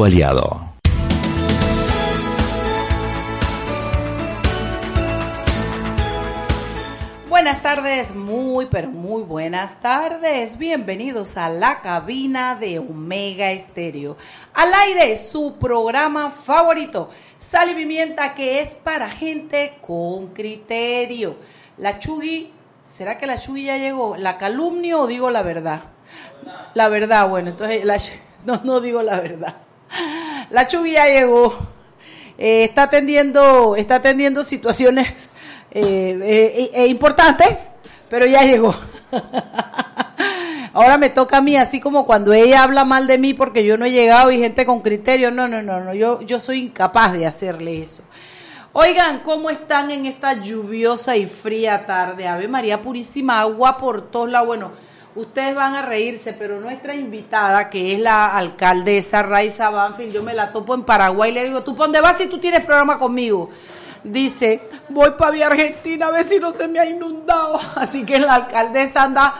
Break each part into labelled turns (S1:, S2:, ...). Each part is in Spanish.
S1: Aliado.
S2: Buenas tardes, muy pero muy buenas tardes. Bienvenidos a la cabina de Omega Estéreo. Al aire su programa favorito, Sal y Pimienta, que es para gente con criterio. La Chugui, ¿será que la Chugui ya llegó? ¿La calumnio o digo la verdad? La verdad, bueno, entonces no digo la verdad. La Chugui llegó. Eh, está atendiendo, está atendiendo situaciones eh, eh, eh, importantes, pero ya llegó. Ahora me toca a mí, así como cuando ella habla mal de mí porque yo no he llegado y gente con criterio, no, no, no, no, yo, yo soy incapaz de hacerle eso. Oigan, ¿cómo están en esta lluviosa y fría tarde? Ave María Purísima, agua por todos lados. Bueno, ustedes van a reírse, pero nuestra invitada, que es la alcaldesa Raiza Banfield, yo me la topo en Paraguay y le digo, ¿tú por dónde vas si tú tienes programa conmigo? dice, voy para Vía Argentina a ver si no se me ha inundado. Así que la alcaldesa anda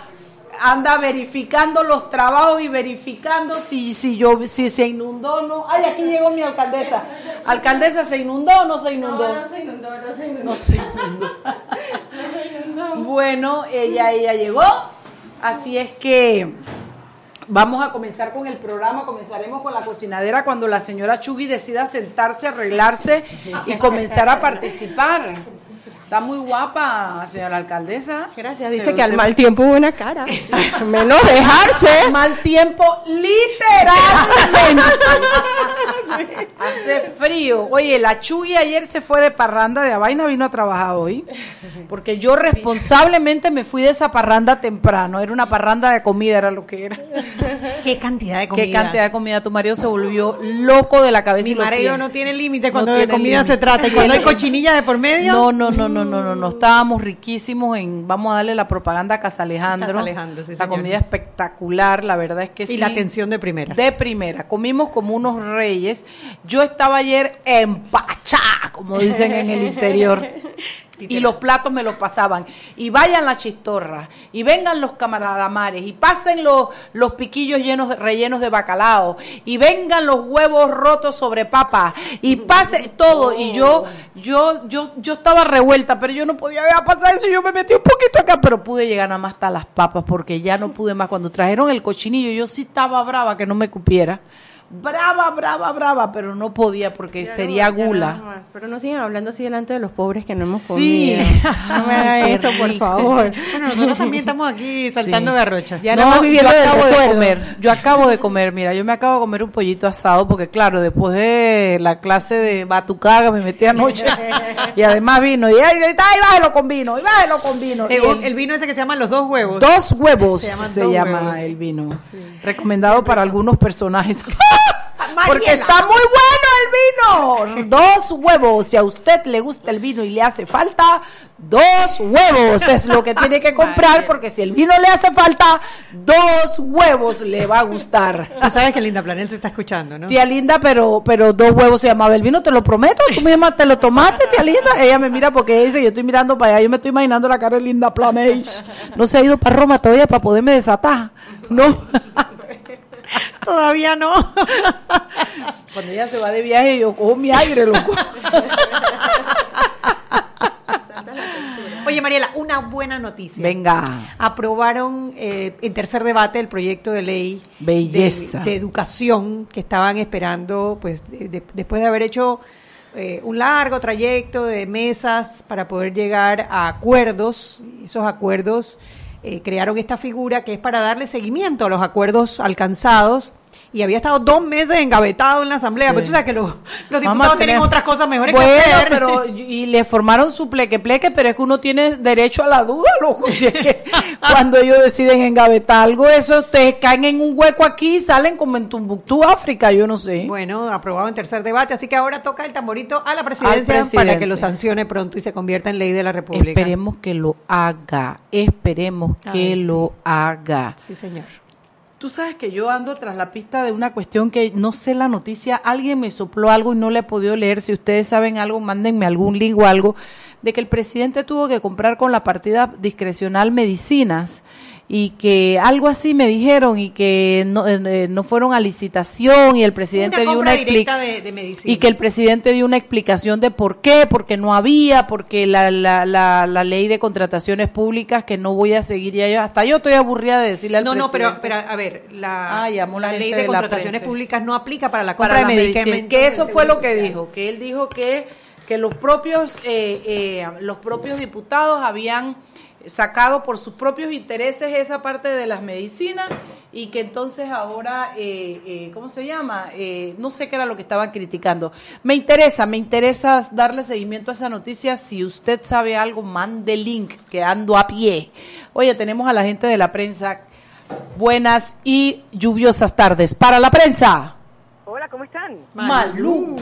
S2: anda verificando los trabajos y verificando si si yo si se inundó o no. Ay, aquí llegó mi alcaldesa. Alcaldesa, ¿se inundó o no se inundó?
S3: No, no se inundó, no se inundó.
S2: No se inundó. Bueno, ella ella llegó. Así es que Vamos a comenzar con el programa, comenzaremos con la cocinadera cuando la señora Chugui decida sentarse, arreglarse y comenzar a participar. Está muy guapa, señora alcaldesa.
S3: Gracias. Dice que al mal tiempo buena cara. Menos dejarse.
S2: Mal tiempo, literalmente. Hace frío. Oye, la Chugui ayer se fue de parranda de Avaina, vino a trabajar hoy. Porque yo responsablemente me fui de esa parranda temprano. Era una parranda de comida, era lo que era.
S3: ¿Qué cantidad de comida?
S2: ¿Qué cantidad de comida? Tu marido se volvió loco de la cabeza.
S3: Mi
S2: y
S3: marido no tiene límite cuando
S2: No
S3: de comida se trata. Y cuando hay cochinilla de por medio.
S2: No, no, no, no, no, no, no. Estábamos riquísimos en, vamos a darle la propaganda a Casa Alejandro.
S3: Casa Alejandro, sí,
S2: La
S3: señor.
S2: comida espectacular, la verdad es que sí.
S3: Y la atención de primera.
S2: De primera. Comimos como unos reyes. Yo estaba ayer empachá, como dicen en el interior. Y los platos me los pasaban. Y vayan las chistorras. Y vengan los camaramares. Y pasen los, los piquillos llenos rellenos de bacalao. Y vengan los huevos rotos sobre papa. Y pase todo. Y yo, yo, yo, yo estaba revuelta, pero yo no podía dejar pasar eso. Yo me metí un poquito acá, pero pude llegar nada más hasta las papas porque ya no pude más. Cuando trajeron el cochinillo, yo sí estaba brava que no me cupiera. Brava, brava, brava, pero no podía porque sería gula.
S3: Pero no sigan hablando así delante de los pobres que no hemos
S2: Sí.
S3: comido. No me hagan eso, por favor. Bueno, nosotros también estamos aquí saltando
S2: Sí.
S3: garrocha. Ya
S2: no,
S3: más viviendo
S2: yo acabo de comer, yo acabo de comer, mira, yo me acabo de comer un pollito asado porque claro, después de la clase de batucaga me metí anoche y además vino y ay, bájelo con vino, y bájelo con vino. Y
S3: El,
S2: el-
S3: el vino ese que se llama los dos huevos.
S2: dos huevos se,
S3: Se llaman dos
S2: llama
S3: huevos.
S2: el vino, recomendado para algunos personajes. Porque está muy bueno el vino. Dos huevos. Si a usted le gusta el vino y le hace falta, dos huevos es lo que tiene que comprar. Porque si el vino le hace falta, dos huevos le va a gustar.
S3: Tú sabes que Linda Planel se está escuchando, ¿no?
S2: Tía Linda, pero, pero dos huevos se llamaba el vino, te lo prometo. Tú misma te lo tomaste, tía Linda. Ella me mira porque dice, yo estoy mirando para allá, yo me estoy imaginando la cara de Linda Planage. No se ha ido para Roma todavía para poderme desatar. No.
S3: Todavía no.
S2: Cuando ella se va de viaje, yo cojo mi aire, loco.
S3: Oye, Mariela, una buena noticia.
S2: Venga.
S3: Aprobaron eh, en tercer debate el proyecto de ley
S2: Belleza.
S3: De, de educación que estaban esperando, pues, de- de- después de haber hecho eh, un largo trayecto de mesas para poder llegar a acuerdos. Esos acuerdos eh, crearon esta figura que es para darle seguimiento a los acuerdos alcanzados. Y había estado dos meses engavetado en la asamblea.
S2: Sí.
S3: Pero tú sabes que los, diputados tienen otras cosas mejores
S2: bueno,
S3: que hacer.
S2: pero y le formaron su pleque pleque, pero es que uno tiene derecho a la duda, loco. Si es que cuando ellos deciden engavetar algo, eso ustedes caen en un hueco aquí y salen como en Tumbuctú, África, yo no sé.
S3: Bueno, aprobado en tercer debate, así que ahora toca el tamborito a la presidencia para que lo sancione pronto y se convierta en ley de la República.
S2: Esperemos que lo haga, esperemos que
S3: sí.
S2: lo haga.
S3: Sí, señor.
S2: Tú sabes que yo ando tras la pista de una cuestión que no sé la noticia, alguien me sopló algo y no le he podido leer. Si ustedes saben algo, mándenme algún link o algo, de que el presidente tuvo que comprar con la partida discrecional medicinas y que algo así me dijeron y que no, eh, no fueron a licitación y el presidente dio una
S3: explicación
S2: y que el presidente dio una explicación de por qué, porque no había, porque la, la, la, ley de contrataciones públicas que no voy a seguir ya yo, hasta yo estoy aburrida de decirle al
S3: no,
S2: presidente.
S3: No, no, pero, pero a ver, la, la ley de, contrataciones públicas no aplica para la compra de
S2: medicamentos. Que eso fue lo que dijo, que él dijo que que los propios eh, eh, los propios diputados habían sacado por sus propios intereses esa parte de las medicinas y que entonces ahora, eh, eh, ¿cómo se llama? Eh, no sé qué era lo que estaban criticando. Me interesa, me interesa darle seguimiento a esa noticia. Si usted sabe algo, mande link, que ando a pie. Oye, tenemos a la gente de la prensa. Buenas y lluviosas tardes. Para la prensa.
S1: Hola, ¿cómo están?
S2: Malú.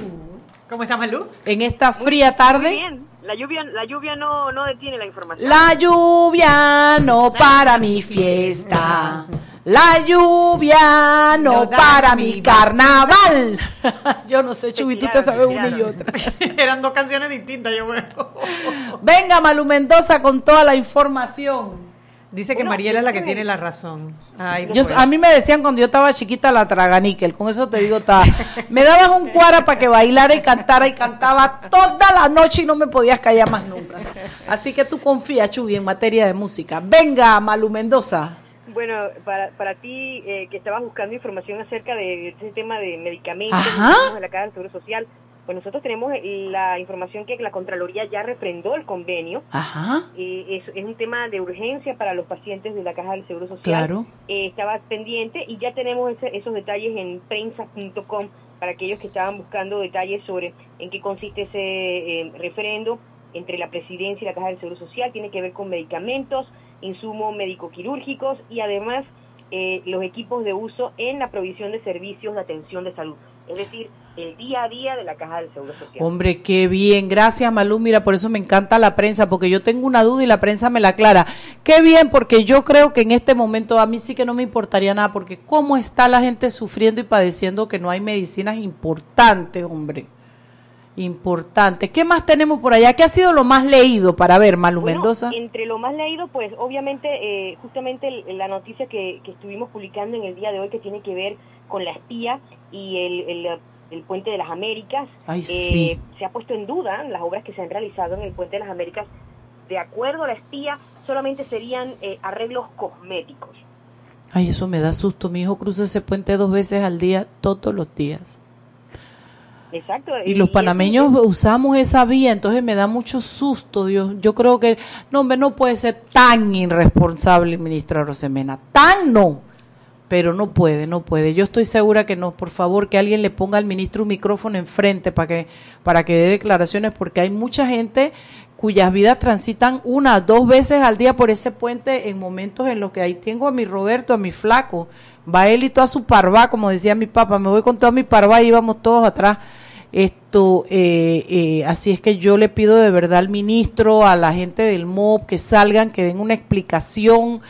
S3: ¿Cómo está Malú?
S2: En esta fría tarde.
S1: bien. La lluvia, la lluvia no, no detiene la información.
S2: La lluvia no para mi fiesta. La lluvia no, para mi carnaval. yo no sé, Chubi, tú te sabes una y otra.
S3: Eran dos canciones distintas, yo
S2: Venga, Malu Mendoza, con toda la información.
S3: Dice que Mariela es la que tiene la razón.
S2: yo, a mí me decían cuando yo estaba chiquita la traganíquel, con eso te digo, me dabas un cuara para que bailara y cantara y cantaba toda la noche y no me podías callar más nunca. Así que tú confías, Chubi, en materia de música. Venga, Malu Mendoza.
S1: Bueno, para, para ti eh, que estabas buscando información acerca de ese tema de medicamentos de la Caja del Seguro Social, pues nosotros tenemos la información que la Contraloría ya refrendó el convenio.
S2: Ajá.
S1: Eh, es, un tema de urgencia para los pacientes de la Caja del Seguro Social.
S2: Claro.
S1: Eh, estaba pendiente y ya tenemos esos detalles en prensa.com para aquellos que estaban buscando detalles sobre en qué consiste ese eh, referendo entre la presidencia y la Caja del Seguro Social. Tiene que ver con medicamentos, insumos médico-quirúrgicos y además eh, los equipos de uso en la provisión de servicios de atención de salud. Es decir, el día a día de la Caja del Seguro Social.
S2: Hombre, qué bien. Gracias, Malú. Mira, por eso me encanta la prensa, porque yo tengo una duda y la prensa me la aclara. Qué bien, porque yo creo que en este momento a mí sí que no me importaría nada, porque cómo está la gente sufriendo y padeciendo que no hay medicinas importantes, hombre. Importantes. ¿Qué más tenemos por allá? ¿Qué ha sido lo más leído para ver, Malu Mendoza?
S1: Entre lo más leído, pues obviamente, eh, justamente la noticia que, estuvimos publicando en el día de hoy que tiene que ver con la espía y el el Puente de las Américas.
S2: Eh,
S1: se ha puesto en duda las obras que se han realizado en el Puente de las Américas. De acuerdo a la espía, solamente serían eh, arreglos cosméticos.
S2: Ay, eso me da susto. Mi hijo cruza ese puente dos veces al día, todos los días.
S1: Exacto.
S2: Y, los panameños usamos esa vía, entonces me da mucho susto, Dios. Yo creo que, no, hombre, no puede ser tan irresponsable el ministro Rosemena. Tan no pero no puede, no puede. Yo estoy segura que no, por favor, que alguien le ponga al ministro un micrófono enfrente para que, para que dé declaraciones, porque hay mucha gente cuyas vidas transitan una, dos veces al día por ese puente en momentos en los que ahí tengo a mi Roberto, a mi flaco, va él y toda su parva, como decía mi papá, me voy con toda mi parva y íbamos todos atrás. Esto, eh, eh, así es que yo le pido de verdad al ministro, a la gente del MOB, que salgan, que den una explicación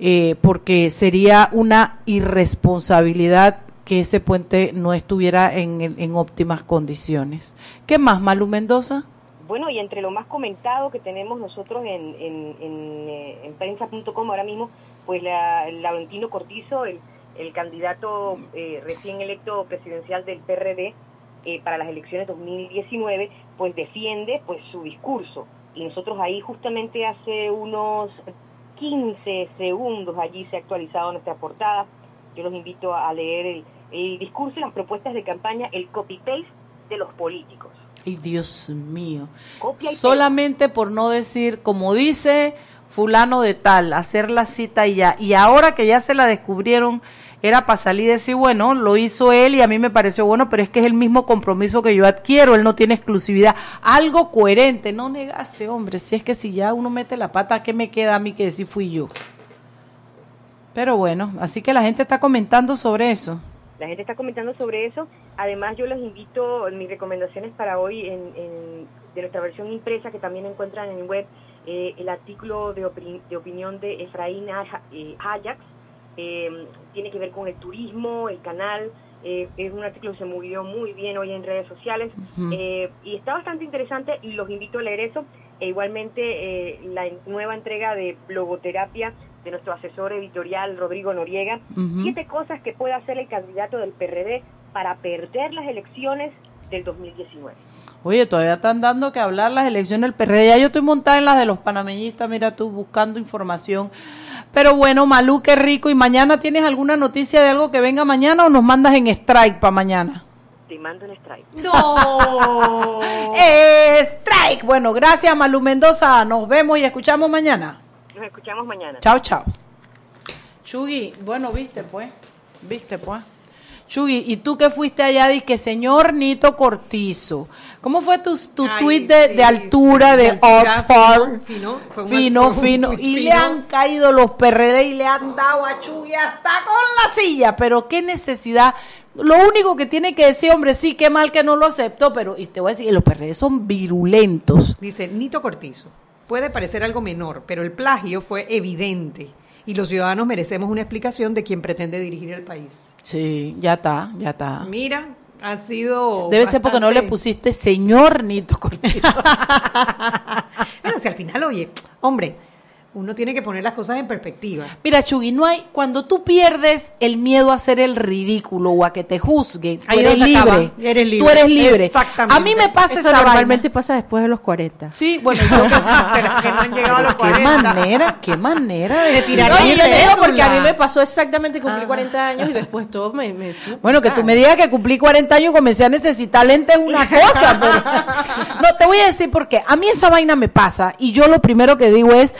S2: eh, porque sería una irresponsabilidad que ese puente no estuviera en, en óptimas condiciones. ¿Qué más, Malu Mendoza?
S1: Bueno, y entre lo más comentado que tenemos nosotros en, en, en, eh, prensa.com ahora mismo, pues la, Laurentino Cortizo, el, el candidato eh, recién electo presidencial del PRD para las elecciones 2019, pues defiende pues su discurso. Y nosotros ahí justamente hace unos 15 segundos allí se ha actualizado nuestra portada. Yo los invito a leer el, discurso y las propuestas de campaña, el copy-paste de los políticos.
S2: Ay, Dios mío. Solamente por no decir, como dice fulano de tal, hacer la cita y ya. Y ahora que ya se la descubrieron, era para salir y decir, bueno, lo hizo él y a mí me pareció bueno, pero es que es el mismo compromiso que yo adquiero, él no tiene exclusividad. Algo coherente, no negase, hombre, si es que si ya uno mete la pata, ¿qué me queda a mí que decir fui yo? Pero bueno, así que la gente está comentando sobre eso.
S1: La gente está comentando sobre eso. Además, yo los invito, mis recomendaciones para hoy en, de nuestra versión impresa, que también encuentran en web, eh, el artículo de, de, opinión de Efraín eh, Ajax, eh, tiene que ver con el turismo, el canal. Eh, es un artículo que se movió muy bien hoy en redes sociales eh, y está bastante interesante y los invito a leer eso. E igualmente la nueva entrega de logoterapia de nuestro asesor editorial Rodrigo Noriega, siete cosas que puede hacer el candidato del PRD para perder las elecciones del 2019.
S2: Oye, todavía están dando que hablar las elecciones del PRD. Ya yo estoy montada en las de los panameñistas, mira tú, buscando información. Pero bueno, Malú, qué rico. ¿Y mañana tienes alguna noticia de algo que venga mañana o nos mandas en strike para mañana?
S1: Te mando en strike.
S2: ¡No! ¡Strike! Bueno, gracias, Malú Mendoza. Nos vemos y escuchamos mañana.
S1: Nos escuchamos mañana.
S2: Chao, chao. Chugui, bueno, viste pues. Viste pues. Chugui, ¿y tú que fuiste allá? que señor Nito Cortizo. ¿Cómo fue tu, tu tweet de, altura de, Oxford? Fino, fino, fino, Y le han caído los PRD y le han dado a Chugui hasta con la silla. Pero qué necesidad. Lo único que tiene que decir, hombre, sí, qué mal que no lo acepto, pero y te voy a decir, los PRD son virulentos.
S3: Dice Nito Cortizo. Puede parecer algo menor, pero el plagio fue evidente y los ciudadanos merecemos una explicación de quién pretende dirigir el país.
S2: Sí, ya está, ya está.
S3: Mira, ha sido.
S2: Debe ser porque no le pusiste señor Nito Cortizo.
S3: bueno, si al final, oye, hombre, uno tiene que poner las cosas en perspectiva.
S2: Mira, Chugui, no hay, cuando tú pierdes el miedo a hacer el ridículo o a que te juzguen, tú eres libre,
S3: eres libre.
S2: Tú eres libre. Exactamente. A mí me pasa
S3: Eso normalmente pasa después de los 40.
S2: Sí, bueno, yo que, que no han llegado a los 40. Qué manera, qué manera de
S3: tirar. No, yo digo porque a mí me pasó exactamente cumplí 40 años y después todo me, me
S2: Bueno, que tú me digas que cumplí 40 años y comencé a necesitar lentes una cosa, pero no te voy a decir por qué. A mí esa vaina me pasa y yo lo primero que digo es,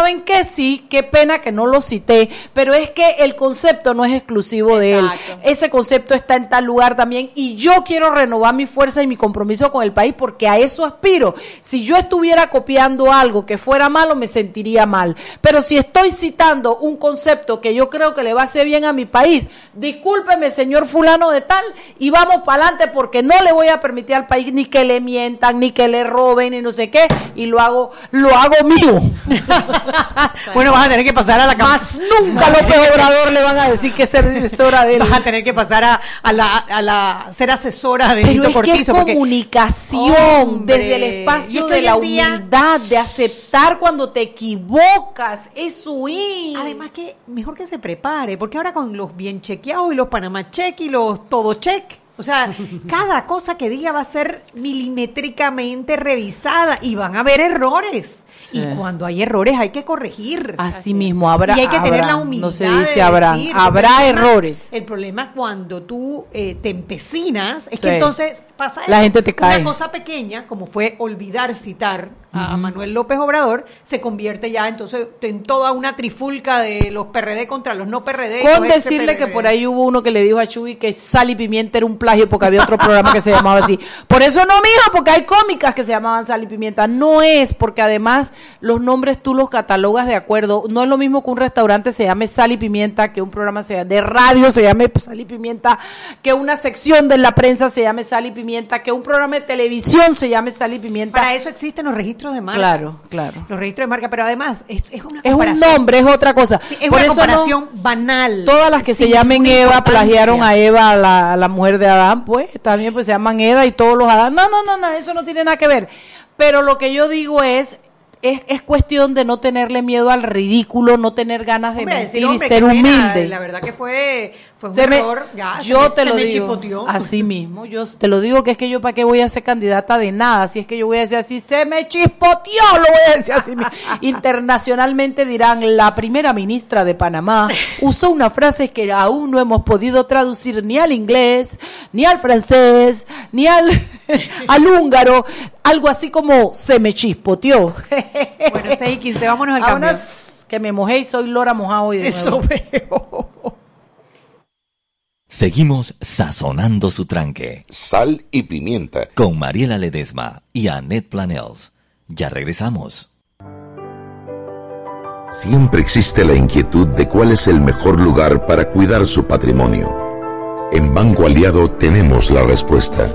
S2: ¿saben qué? Sí, qué pena que no lo cité, pero es que el concepto no es exclusivo de él. Ese concepto está en tal lugar también y yo quiero renovar mi fuerza y mi compromiso con el país porque a eso aspiro. Si yo estuviera copiando algo que fuera malo, me sentiría mal. Pero si estoy citando un concepto que yo creo que le va a hacer bien a mi país, discúlpeme, señor fulano de tal, y vamos para adelante porque no le voy a permitir al país ni que le mientan, ni que le roben, ni no sé qué, y lo hago, lo hago mío.
S3: bueno, vas a tener que pasar a la
S2: Más nunca a López Obrador le van a decir que es asesora de él.
S3: Vas a tener que pasar a, a, la, a la, ser asesora de
S2: Pero Cortizo. comunicación desde el espacio de la humildad, de aceptar cuando te equivocas. Eso es.
S3: Además que mejor que se prepare, porque ahora con los bien chequeados y los Panamá check y los todo check. O sea, cada cosa que diga va a ser milimétricamente revisada y van a haber errores. Y cuando hay errores hay que corregir.
S2: Así, mismo, habrá.
S3: Y hay que tener la humildad.
S2: No se dice habrá. Habrá errores.
S3: El problema cuando tú eh, te empecinas es que entonces pasa
S2: La gente te cae.
S3: Una cosa pequeña, como fue olvidar citar a, Manuel López Obrador, se convierte ya entonces en toda una trifulca de los PRD contra los no PRD.
S2: Con decirle que por ahí hubo uno que le dijo a Chuy que Sal y Pimienta era un plagio porque había otro programa que se llamaba así. Por eso no, mijo, porque hay cómicas que se llamaban Sal y Pimienta. No es, porque además los nombres tú los catalogas de acuerdo. No es lo mismo que un restaurante se llame Sal y Pimienta, que un programa sea de radio se llame Sal y Pimienta, que una sección de la prensa se llame Sal y Pimienta, que un programa de televisión se llame Sal y Pimienta.
S3: Para eso existen los registros de marca.
S2: Claro, claro.
S3: Los registros de marca, pero además es, es una
S2: Es un nombre, es otra cosa.
S3: es una comparación banal.
S2: Todas las que se llamen Eva plagiaron a Eva, la, la mujer de Adán, pues también pues se llaman Eva y todos los Adán. No, no, no, no, eso no tiene nada que ver. Pero lo que yo digo es, es, es, cuestión de no tenerle miedo al ridículo, no tener ganas de mentir y ser humilde.
S3: La verdad que fue, fue un error.
S2: yo te lo digo. Así mismo. Yo te lo digo que es que yo para qué voy a ser candidata de nada. Si es que yo voy a decir así, se me chispoteó, lo voy a decir así. Internacionalmente dirán, la primera ministra de Panamá usó una frase que aún no hemos podido traducir ni al inglés, ni al francés, ni al, al húngaro. Algo así como se me chispoteó.
S3: Bueno, 6 y 15, vámonos al cambio.
S2: que me mojé y soy Lora mojado hoy de
S3: Eso veo.
S4: Seguimos sazonando su tranque.
S5: Sal y pimienta.
S4: Con Mariela Ledesma y Annette Planels. Ya regresamos.
S5: Siempre existe la inquietud de cuál es el mejor lugar para cuidar su patrimonio. En Banco Aliado tenemos la respuesta.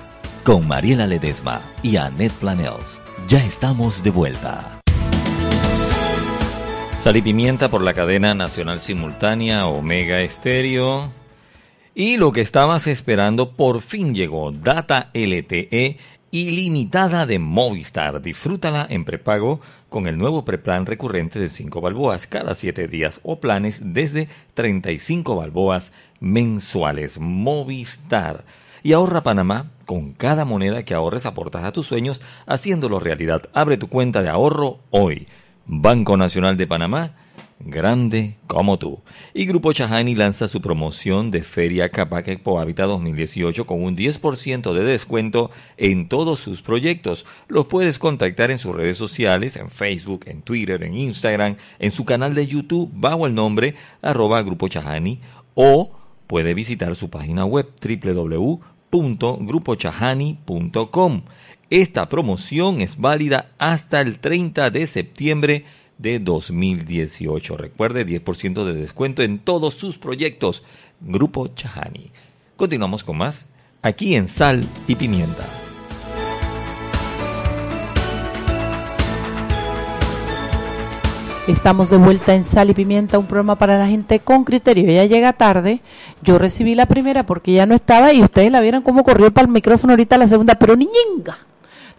S4: Con Mariela Ledesma y Annette Planels. Ya estamos de vuelta.
S6: Sal y pimienta por la cadena nacional simultánea Omega Estéreo. Y lo que estabas esperando por fin llegó. Data LTE ilimitada de Movistar. Disfrútala en prepago con el nuevo preplan recurrente de 5 balboas cada 7 días o planes desde 35 balboas mensuales. Movistar. Y ahorra Panamá con cada moneda que ahorres aportas a tus sueños haciéndolo realidad. Abre tu cuenta de ahorro hoy. Banco Nacional de Panamá grande como tú. Y Grupo Chahani lanza su promoción de Feria Capac Expo Habitat 2018 con un 10% de descuento en todos sus proyectos. Los puedes contactar en sus redes sociales, en Facebook, en Twitter, en Instagram, en su canal de YouTube bajo el nombre arroba Grupo Chahani o puede visitar su página web www.grupochahani.com. Esta promoción es válida hasta el 30 de septiembre de 2018. Recuerde 10% de descuento en todos sus proyectos. Grupo Chahani. Continuamos con más aquí en Sal y Pimienta.
S2: Estamos de vuelta en Sal y Pimienta, un programa para la gente con criterio. Ella llega tarde, yo recibí la primera porque ya no estaba y ustedes la vieron cómo corrió para el micrófono ahorita la segunda, pero niñinga.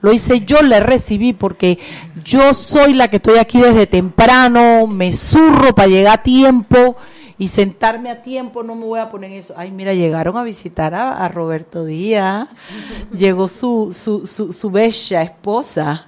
S2: Lo hice yo, le recibí porque yo soy la que estoy aquí desde temprano, me zurro para llegar a tiempo y sentarme a tiempo, no me voy a poner eso. Ay, mira, llegaron a visitar a, Roberto Díaz, llegó su, su, su, su bella esposa.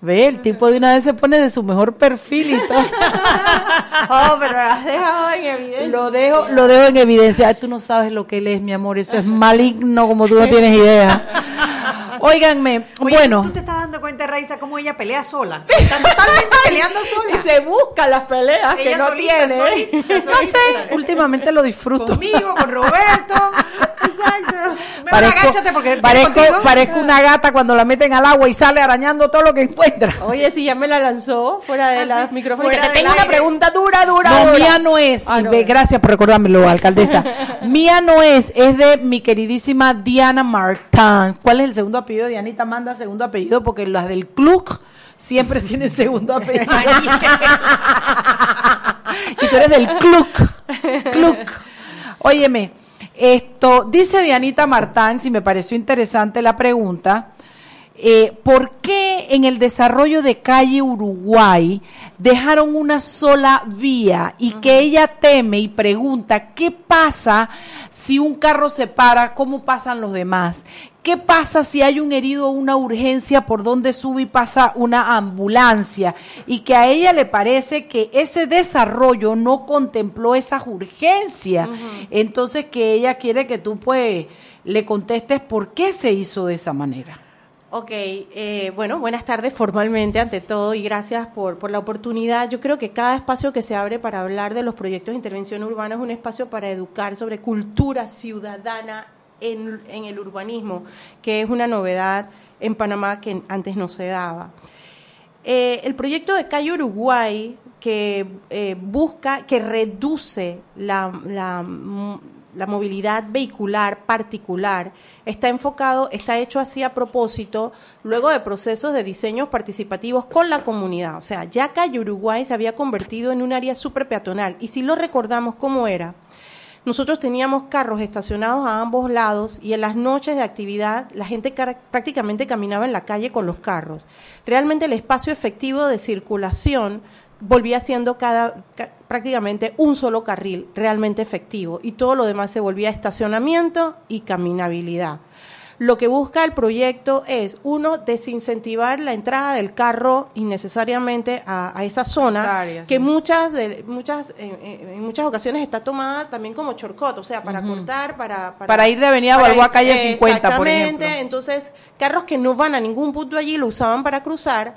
S2: Ve, el tipo de una vez se pone de su mejor perfil y todo.
S3: oh, pero lo has dejado en evidencia.
S2: Lo dejo, lo dejo en evidencia. Ay, tú no sabes lo que él es, mi amor. Eso es maligno como tú no tienes idea. Óiganme,
S3: Oye,
S2: bueno.
S3: ¿Tú te estás dando cuenta, Raiza, cómo ella pelea sola? Está totalmente peleando sola.
S2: Y se busca las peleas que
S3: Ella
S2: no
S3: solita,
S2: tiene.
S3: solita,
S2: no sé, últimamente lo disfruto.
S3: Conmigo, con Roberto. Exacto.
S2: Parezco,
S3: agáchate porque
S2: parezco, parezco una gata cuando la meten al agua y sale arañando todo lo que encuentra.
S7: Oye, si ya me la lanzó fuera de
S3: Ah,
S7: la micrófono, te tengo una pregunta dura, dura,
S2: No,
S7: dura.
S2: mía no es.
S7: Ah, no,
S2: ve, gracias por recordármelo, alcaldesa. mía no es, es de mi queridísima Diana Martán. ¿Cuál es el segundo apellido? Dianita manda segundo apellido porque las del club siempre tienen segundo apellido. y tú eres del club. Club. Óyeme, esto dice Dianita Martán, si me pareció interesante la pregunta. Eh, ¿por qué en el desarrollo de calle Uruguay dejaron una sola vía y que ella teme y pregunta qué pasa si un carro se para, cómo pasan los demás? ¿Qué pasa si hay un herido o una urgencia por donde sube y pasa una ambulancia? Y que a ella le parece que ese desarrollo no contempló esas urgencias. Entonces que ella quiere que tú pues le contestes por qué se hizo de esa manera.
S7: Ok, eh, bueno, buenas tardes formalmente ante todo y gracias por, por la oportunidad. Yo creo que cada espacio que se abre para hablar de los proyectos de intervención urbana es un espacio para educar sobre cultura ciudadana en, en el urbanismo, que es una novedad en Panamá que antes no se daba. Eh, el proyecto de Calle Uruguay, que eh, busca, que reduce la, la, la movilidad vehicular particular, está enfocado, está hecho así a propósito, luego de procesos de diseños participativos con la comunidad. O sea, ya Calle Uruguay se había convertido en un área súper peatonal. Y si lo recordamos, ¿cómo era? Nosotros teníamos carros estacionados a ambos lados y en las noches de actividad la gente prácticamente caminaba en la calle con los carros. Realmente el espacio efectivo de circulación volvía siendo cada, ca- prácticamente un solo carril realmente efectivo y todo lo demás se volvía estacionamiento y caminabilidad. Lo que busca el proyecto es, uno, desincentivar la entrada del carro innecesariamente a, a esa zona, que
S2: sí.
S7: muchas, de, muchas en, muchas ocasiones está tomada también como shortcut, o sea, para cortar, para,
S2: Para ir de Avenida Balboa a calle 50, por
S7: Exactamente,
S2: ejemplo.
S7: entonces carros que no van a ningún punto allí lo usaban para cruzar,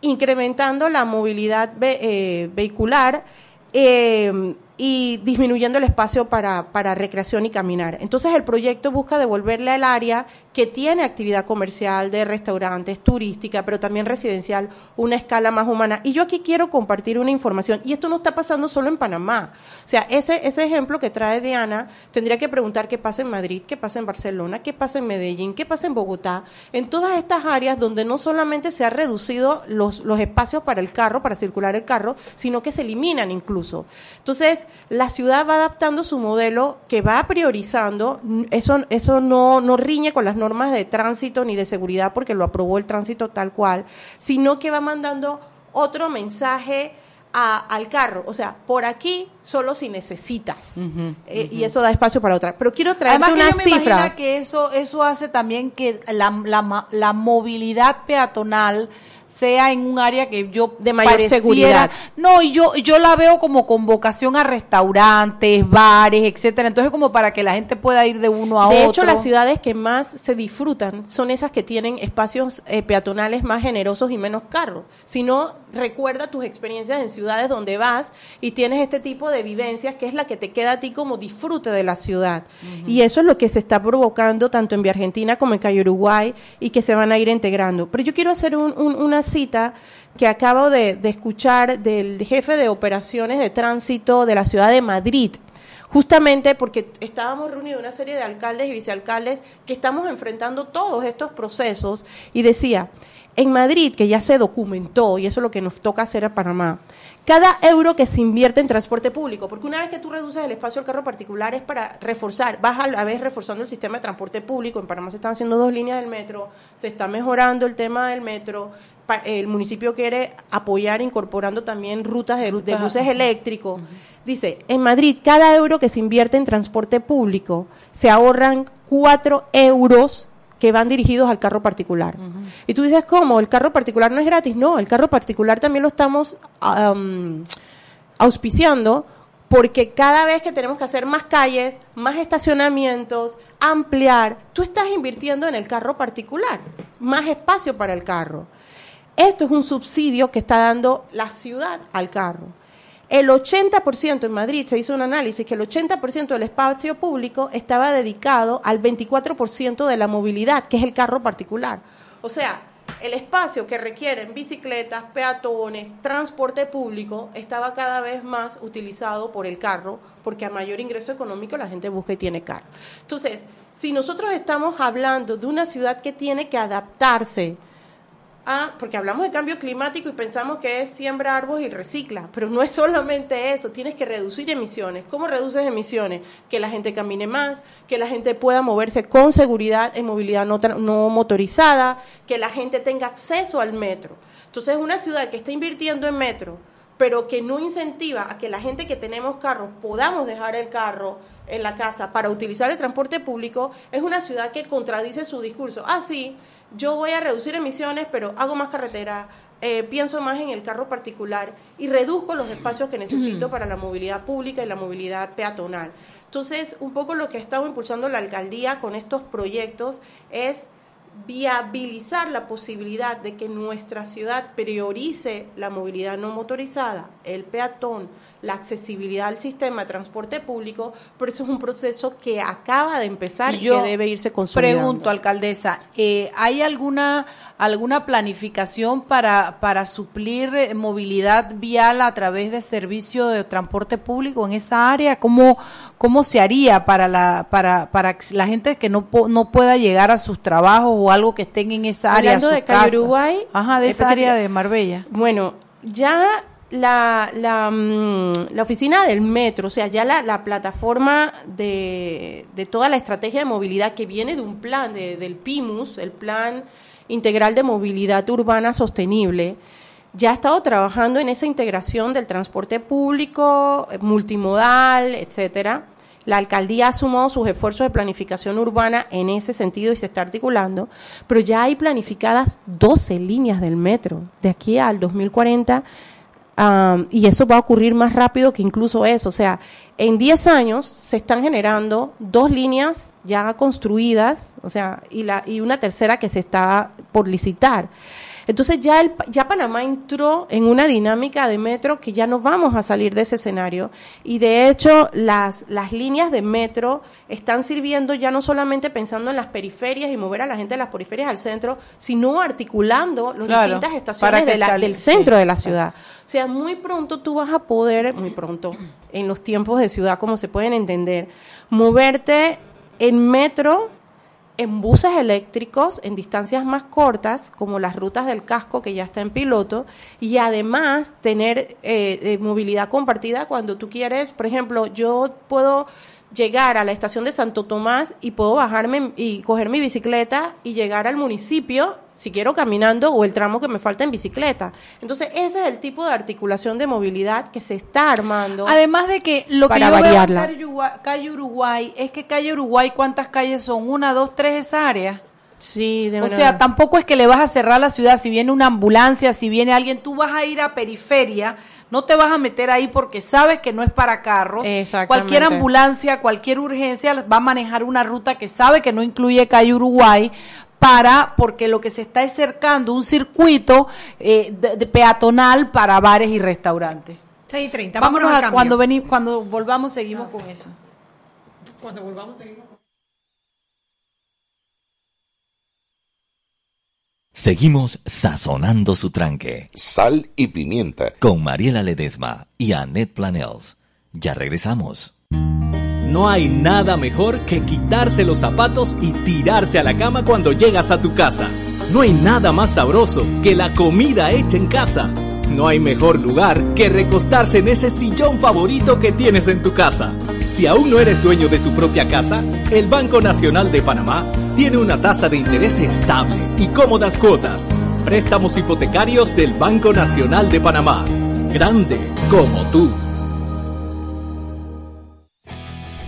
S7: incrementando la movilidad ve- eh, vehicular eh, y disminuyendo el espacio para, para recreación y caminar. Entonces el proyecto busca devolverle al área que tiene actividad comercial, de restaurantes, turística, pero también residencial, una escala más humana. Y yo aquí quiero compartir una información, y esto no está pasando solo en Panamá. O sea, ese, ese ejemplo que trae Diana, tendría que preguntar qué pasa en Madrid, qué pasa en Barcelona, qué pasa en Medellín, qué pasa en Bogotá, en todas estas áreas donde no solamente se ha reducido los, los espacios para el carro, para circular el carro, sino que se eliminan incluso. Entonces, la ciudad va adaptando su modelo que va priorizando, eso, eso no, no riñe con las normas de tránsito ni de seguridad porque lo aprobó el tránsito tal cual, sino que va mandando otro mensaje a- al carro, o sea, por aquí solo si necesitas. Eh, Y eso da espacio para otra. Pero quiero traerte
S2: Además que
S7: unas
S2: yo me imagino
S7: cifras.
S2: que eso, eso hace también que la, la movilidad peatonal sea en un área que yo
S7: De mayor
S2: pareciera-
S7: seguridad.
S2: No, y yo yo la veo como con vocación a restaurantes, bares, etcétera. Entonces como para que la gente pueda ir de uno a
S7: De
S2: otro.
S7: hecho, las ciudades que más se disfrutan son esas que tienen espacios eh, peatonales más generosos y menos carros. Si no, recuerda tus experiencias en ciudades donde vas y tienes este tipo de vivencias que es la que te queda a ti como disfrute de la ciudad. Y eso es lo que se está provocando tanto en Vía Argentina como en Calle Uruguay y que se van a ir integrando. Pero yo quiero hacer un- un- una cita que acabo de, de escuchar del jefe de operaciones de tránsito de la ciudad de Madrid justamente porque estábamos reunidos una serie de alcaldes y vicealcaldes que estamos enfrentando todos estos procesos y decía, en Madrid, que ya se documentó, y eso es lo que nos toca hacer a Panamá, cada euro que se invierte en transporte público, porque una vez que tú reduces el espacio del carro particular es para reforzar, vas a la vez reforzando el sistema de transporte público, en Panamá se están haciendo dos líneas del metro, se está mejorando el tema del metro, el municipio quiere apoyar incorporando también rutas de, buses eléctricos. Dice, en Madrid, cada euro que se invierte en transporte público, se ahorran cuatro euros que van dirigidos al carro particular. Y tú dices, ¿cómo? ¿El carro particular no es gratis? No, el carro particular también lo estamos am, auspiciando porque cada vez que tenemos que hacer más calles, más estacionamientos, ampliar, tú estás invirtiendo en el carro particular, más espacio para el carro. Esto es un subsidio que está dando la ciudad al carro. El 80% en Madrid se hizo un análisis que el 80% del espacio público estaba dedicado al 24% de la movilidad, que es el carro particular. O sea, el espacio que requieren bicicletas, peatones, transporte público, estaba cada vez más utilizado por el carro, porque a mayor ingreso económico la gente busca y tiene carro. Entonces, si nosotros estamos hablando de una ciudad que tiene que adaptarse, porque hablamos de cambio climático y pensamos que es siembra árboles y recicla, pero no es solamente eso, tienes que reducir emisiones. ¿Cómo reduces emisiones? Que la gente camine más, que la gente pueda moverse con seguridad en movilidad no, no motorizada, que la gente tenga acceso al metro. Entonces, una ciudad que está invirtiendo en metro, pero que no incentiva a que la gente que tenemos carros podamos dejar el carro en la casa para utilizar el transporte público, es una ciudad que contradice su discurso. Ah, sí, yo voy a reducir emisiones, pero hago más carretera, eh, pienso más en el carro particular y reduzco los espacios que necesito para la movilidad pública y la movilidad peatonal. Entonces, un poco lo que ha estado impulsando la alcaldía con estos proyectos es viabilizar la posibilidad de que nuestra ciudad priorice la movilidad no motorizada, el peatón, la accesibilidad al sistema de transporte público, pero eso es un proceso que acaba de empezar y,
S2: Yo
S7: que debe irse consolidando.
S2: Pregunto, alcaldesa, eh, ¿hay alguna alguna planificación para para suplir eh, movilidad vial a través de servicio de transporte público en esa área? ¿Cómo cómo se haría para la para para la gente que no no pueda llegar a sus trabajos o algo que estén en esa área?
S7: Hablando de Calle? Uruguay,
S2: ajá, de esa área de Marbella.
S7: Bueno, ya la, la, mm, la oficina del metro, o sea, ya la, la plataforma de, de toda la estrategia de movilidad que viene de un plan de- del PIMUS, el Plan Integral de Movilidad Urbana Sostenible, ya ha estado trabajando en esa integración del transporte público, eh, multimodal, etcétera. La alcaldía ha sumado sus esfuerzos de planificación urbana en ese sentido y se está articulando, pero ya hay planificadas 12 líneas del metro de aquí al 2040 am, y eso va a ocurrir más rápido que incluso eso. O sea, en 10 años se están generando dos líneas ya construidas, o sea, y, la, y una tercera que se está por licitar. Entonces ya, el, ya Panamá entró en una dinámica de metro que ya no vamos a salir de ese escenario y de hecho las, las líneas de metro están sirviendo ya no solamente pensando en las periferias y mover a la gente de las periferias al centro, sino articulando las
S2: Claro,
S7: distintas estaciones de la- del centro
S2: sí,
S7: de la ciudad. O sea, muy pronto tú vas a poder, muy pronto, en los tiempos de ciudad como se pueden entender, moverte en metro en buses eléctricos en distancias más cortas, como las rutas del casco que ya está en piloto, y además tener eh, eh, movilidad compartida cuando tú quieres, por ejemplo, yo puedo llegar a la estación de Santo Tomás y puedo bajarme y coger mi bicicleta y llegar al municipio si quiero caminando o el tramo que me falta en bicicleta. Entonces, ese es el tipo de articulación de movilidad que se está armando.
S2: Además de que lo que yo veo en
S7: variarla.
S2: calle Uruguay, calle Uruguay es que calle Uruguay, ¿cuántas calles son? Una, dos, tres esa área.
S7: Sí, de
S2: O
S7: manera-
S2: sea, tampoco es que le vas a cerrar la ciudad. Si viene una ambulancia, si viene alguien, tú vas a ir a periferia, no te vas a meter ahí porque sabes que no es para carros. Cualquier ambulancia, cualquier urgencia va a manejar una ruta que sabe que no incluye calle Uruguay para, porque lo que se está es cercando un circuito eh, de, de peatonal para bares y restaurantes.
S3: 6.30.
S2: Vámonos
S3: vámonos al
S2: a,
S3: cambio.
S2: cuando, vení, cuando volvamos seguimos con eso.
S3: Cuando volvamos seguimos.
S4: Seguimos sazonando su tranque.
S5: Sal y pimienta.
S4: Con Mariela Ledesma y Annette Planels. Ya regresamos.
S8: No hay nada mejor que quitarse los zapatos y tirarse a la cama cuando llegas a tu casa. No hay nada más sabroso que la comida hecha en casa. No hay mejor lugar que recostarse en ese sillón favorito que tienes en tu casa. Si aún no eres dueño de tu propia casa, el Banco Nacional de Panamá tiene una tasa de interés estable y cómodas cuotas. Préstamos hipotecarios del Banco Nacional de Panamá. Grande como tú.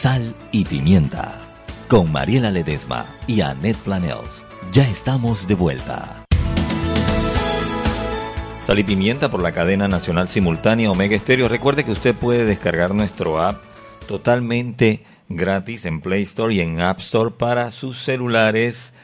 S4: Sal y pimienta. Con Mariela Ledesma y Annette Planels. Ya estamos de vuelta.
S6: Sal y pimienta por la cadena nacional simultánea Omega Estéreo. Recuerde que usted puede descargar nuestro app totalmente gratis en Play Store y en App Store para sus celulares,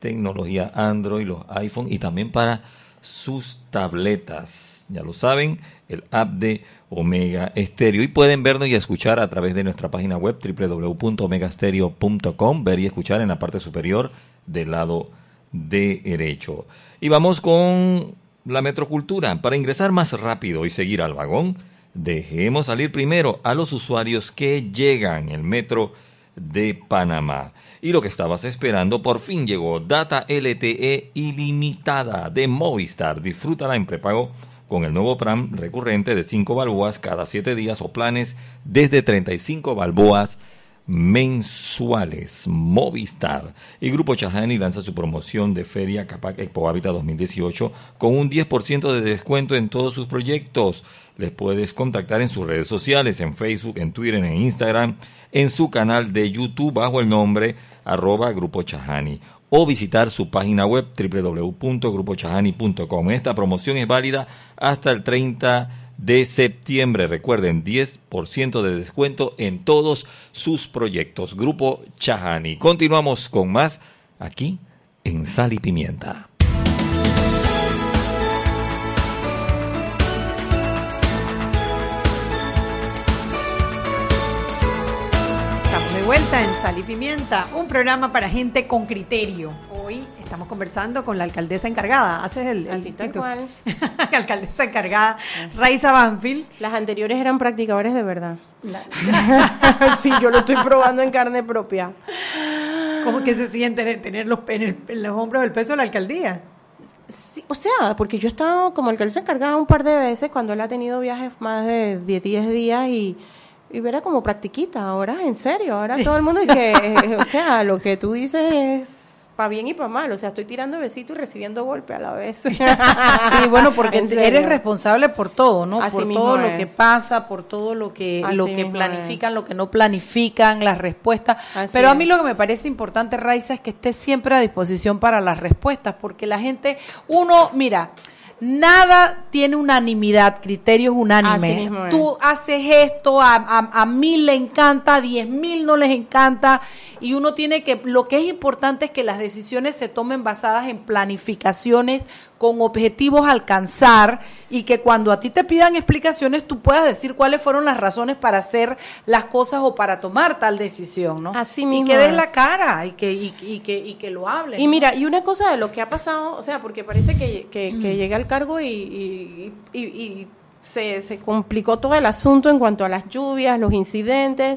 S6: tecnología Android, los iPhone y también para sus tabletas. Ya lo saben, el app de Omega Estéreo. Y pueden vernos y escuchar a través de nuestra página web www.omegastereo.com, ver y escuchar en la parte superior del lado derecho. Y vamos con la metrocultura. Para ingresar más rápido y seguir al vagón, dejemos salir primero a los usuarios que llegan el metro de Panamá. Y lo que estabas esperando por fin llegó. Data LTE ilimitada de Movistar. Disfrútala en prepago con el nuevo plan recurrente de 5 balboas cada 7 días o planes desde 35 balboas mensuales. Movistar y Grupo Chajani lanza su promoción de Feria Capac Expo Hábitat 2018 con un 10% de descuento en todos sus proyectos. Les puedes contactar en sus redes sociales, en Facebook, en Twitter, en Instagram, en su canal de YouTube bajo el nombre arroba Grupo Chajani o visitar su página web www.grupochahani.com. Esta promoción es válida hasta el 30 de septiembre. Recuerden, 10% de descuento en todos sus proyectos. Grupo Chahani. Continuamos con más aquí en Sal y Pimienta.
S3: En Sal y Pimienta, un programa para gente con criterio. Hoy estamos conversando con la alcaldesa encargada. Haces el, el
S7: Así tal
S3: alcaldesa encargada, Raiza Banfield.
S7: Las anteriores eran practicadores de verdad. sí, yo lo estoy probando en carne propia.
S3: ¿Cómo que se siente tener los, en, el- en los hombros el peso de la alcaldía?
S7: Sí, o sea, porque yo he estado como alcaldesa encargada un par de veces cuando él ha tenido viajes más de 10, 10 días y, y verá como practiquita. Ahora, en serio, ahora todo el mundo dice, eh, o sea, lo que tú dices es para bien y para mal. O sea, estoy tirando besitos y recibiendo golpe a la vez.
S2: Sí, bueno, porque eres responsable por todo, ¿no?
S7: Así
S2: por todo lo
S7: es.
S2: que pasa, por todo lo que
S7: Así
S2: lo que planifican, lo que no planifican, las respuestas.
S7: Así
S2: Pero a
S7: es.
S2: mí lo que me parece importante, Raiza, es que estés siempre a disposición para las respuestas, porque la gente, uno, mira, nada tiene unanimidad, criterios unánimes. Tú haces esto, a, a, a mil le encanta, a diez mil no les encanta, y uno tiene que, lo que es importante es que las decisiones se tomen basadas en planificaciones con objetivos a alcanzar y que cuando a ti te pidan explicaciones tú puedas decir cuáles fueron las razones para hacer las cosas o para tomar tal decisión, ¿no?
S7: Así
S2: y
S7: mismo
S2: que des
S7: es.
S2: la cara y que, y, y que, y que lo hables.
S7: Y
S2: ¿no?
S7: mira, y una cosa de lo que ha pasado, o sea, porque parece que, que, que llegué al cargo y, y, y- y se, se complicó todo el asunto en cuanto a las lluvias, los incidentes,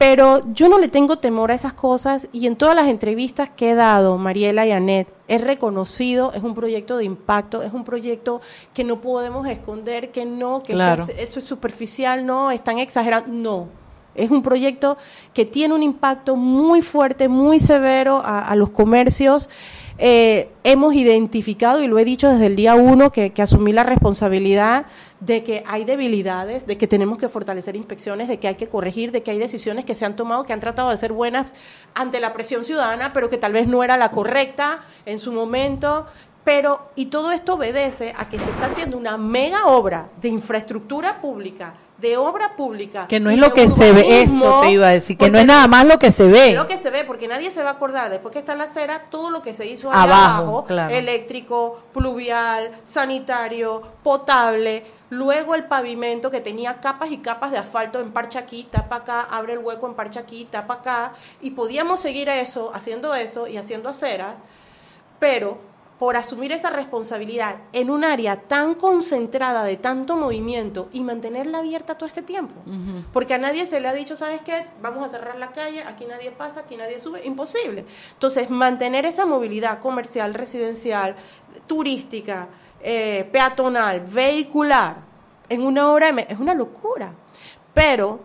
S7: pero yo no le tengo temor a esas cosas y en todas las entrevistas que he dado, Mariela y Anet, he reconocido, es un proyecto de impacto, es un proyecto que no podemos esconder, que no, que
S2: Claro.
S7: esto es superficial, no, están exagerando, no. Es un proyecto que tiene un impacto muy fuerte, muy severo a, a los comercios. Eh, hemos identificado, y lo he dicho desde el día uno, que, que asumí la responsabilidad de que hay debilidades, de que tenemos que fortalecer inspecciones, de que hay que corregir, de que hay decisiones que se han tomado que han tratado de ser buenas ante la presión ciudadana, pero que tal vez no era la correcta en su momento. Pero, y todo esto obedece a que se está haciendo una mega obra de infraestructura pública, de obra pública.
S2: Que no es lo que se ve, eso te iba a decir, que no es nada más lo que se ve.
S7: lo que se ve, porque nadie se va a acordar después que está la acera, todo lo que se hizo allá
S2: Abajo,
S7: abajo,
S2: claro.
S7: eléctrico, pluvial, sanitario, potable, luego el pavimento que tenía capas y capas de asfalto en parcha aquí, tapa acá, abre el hueco en parcha aquí, tapa acá, y podíamos seguir eso, haciendo eso y haciendo aceras, pero por asumir esa responsabilidad en un área tan concentrada de tanto movimiento y mantenerla abierta todo este tiempo. Porque a nadie se le ha dicho, ¿sabes qué? Vamos a cerrar la calle, aquí nadie pasa, aquí nadie sube. Imposible. Entonces, mantener esa movilidad comercial, residencial, turística, eh, peatonal, vehicular, en una hora es una locura. Pero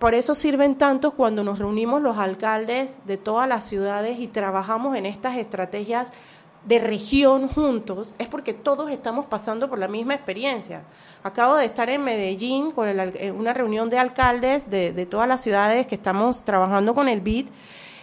S7: por eso sirven tantos cuando nos reunimos los alcaldes de todas las ciudades y trabajamos en estas estrategias de región juntos, es porque todos estamos pasando por la misma experiencia. Acabo de estar en Medellín con el en una reunión de alcaldes de, de todas las ciudades que estamos trabajando con el BID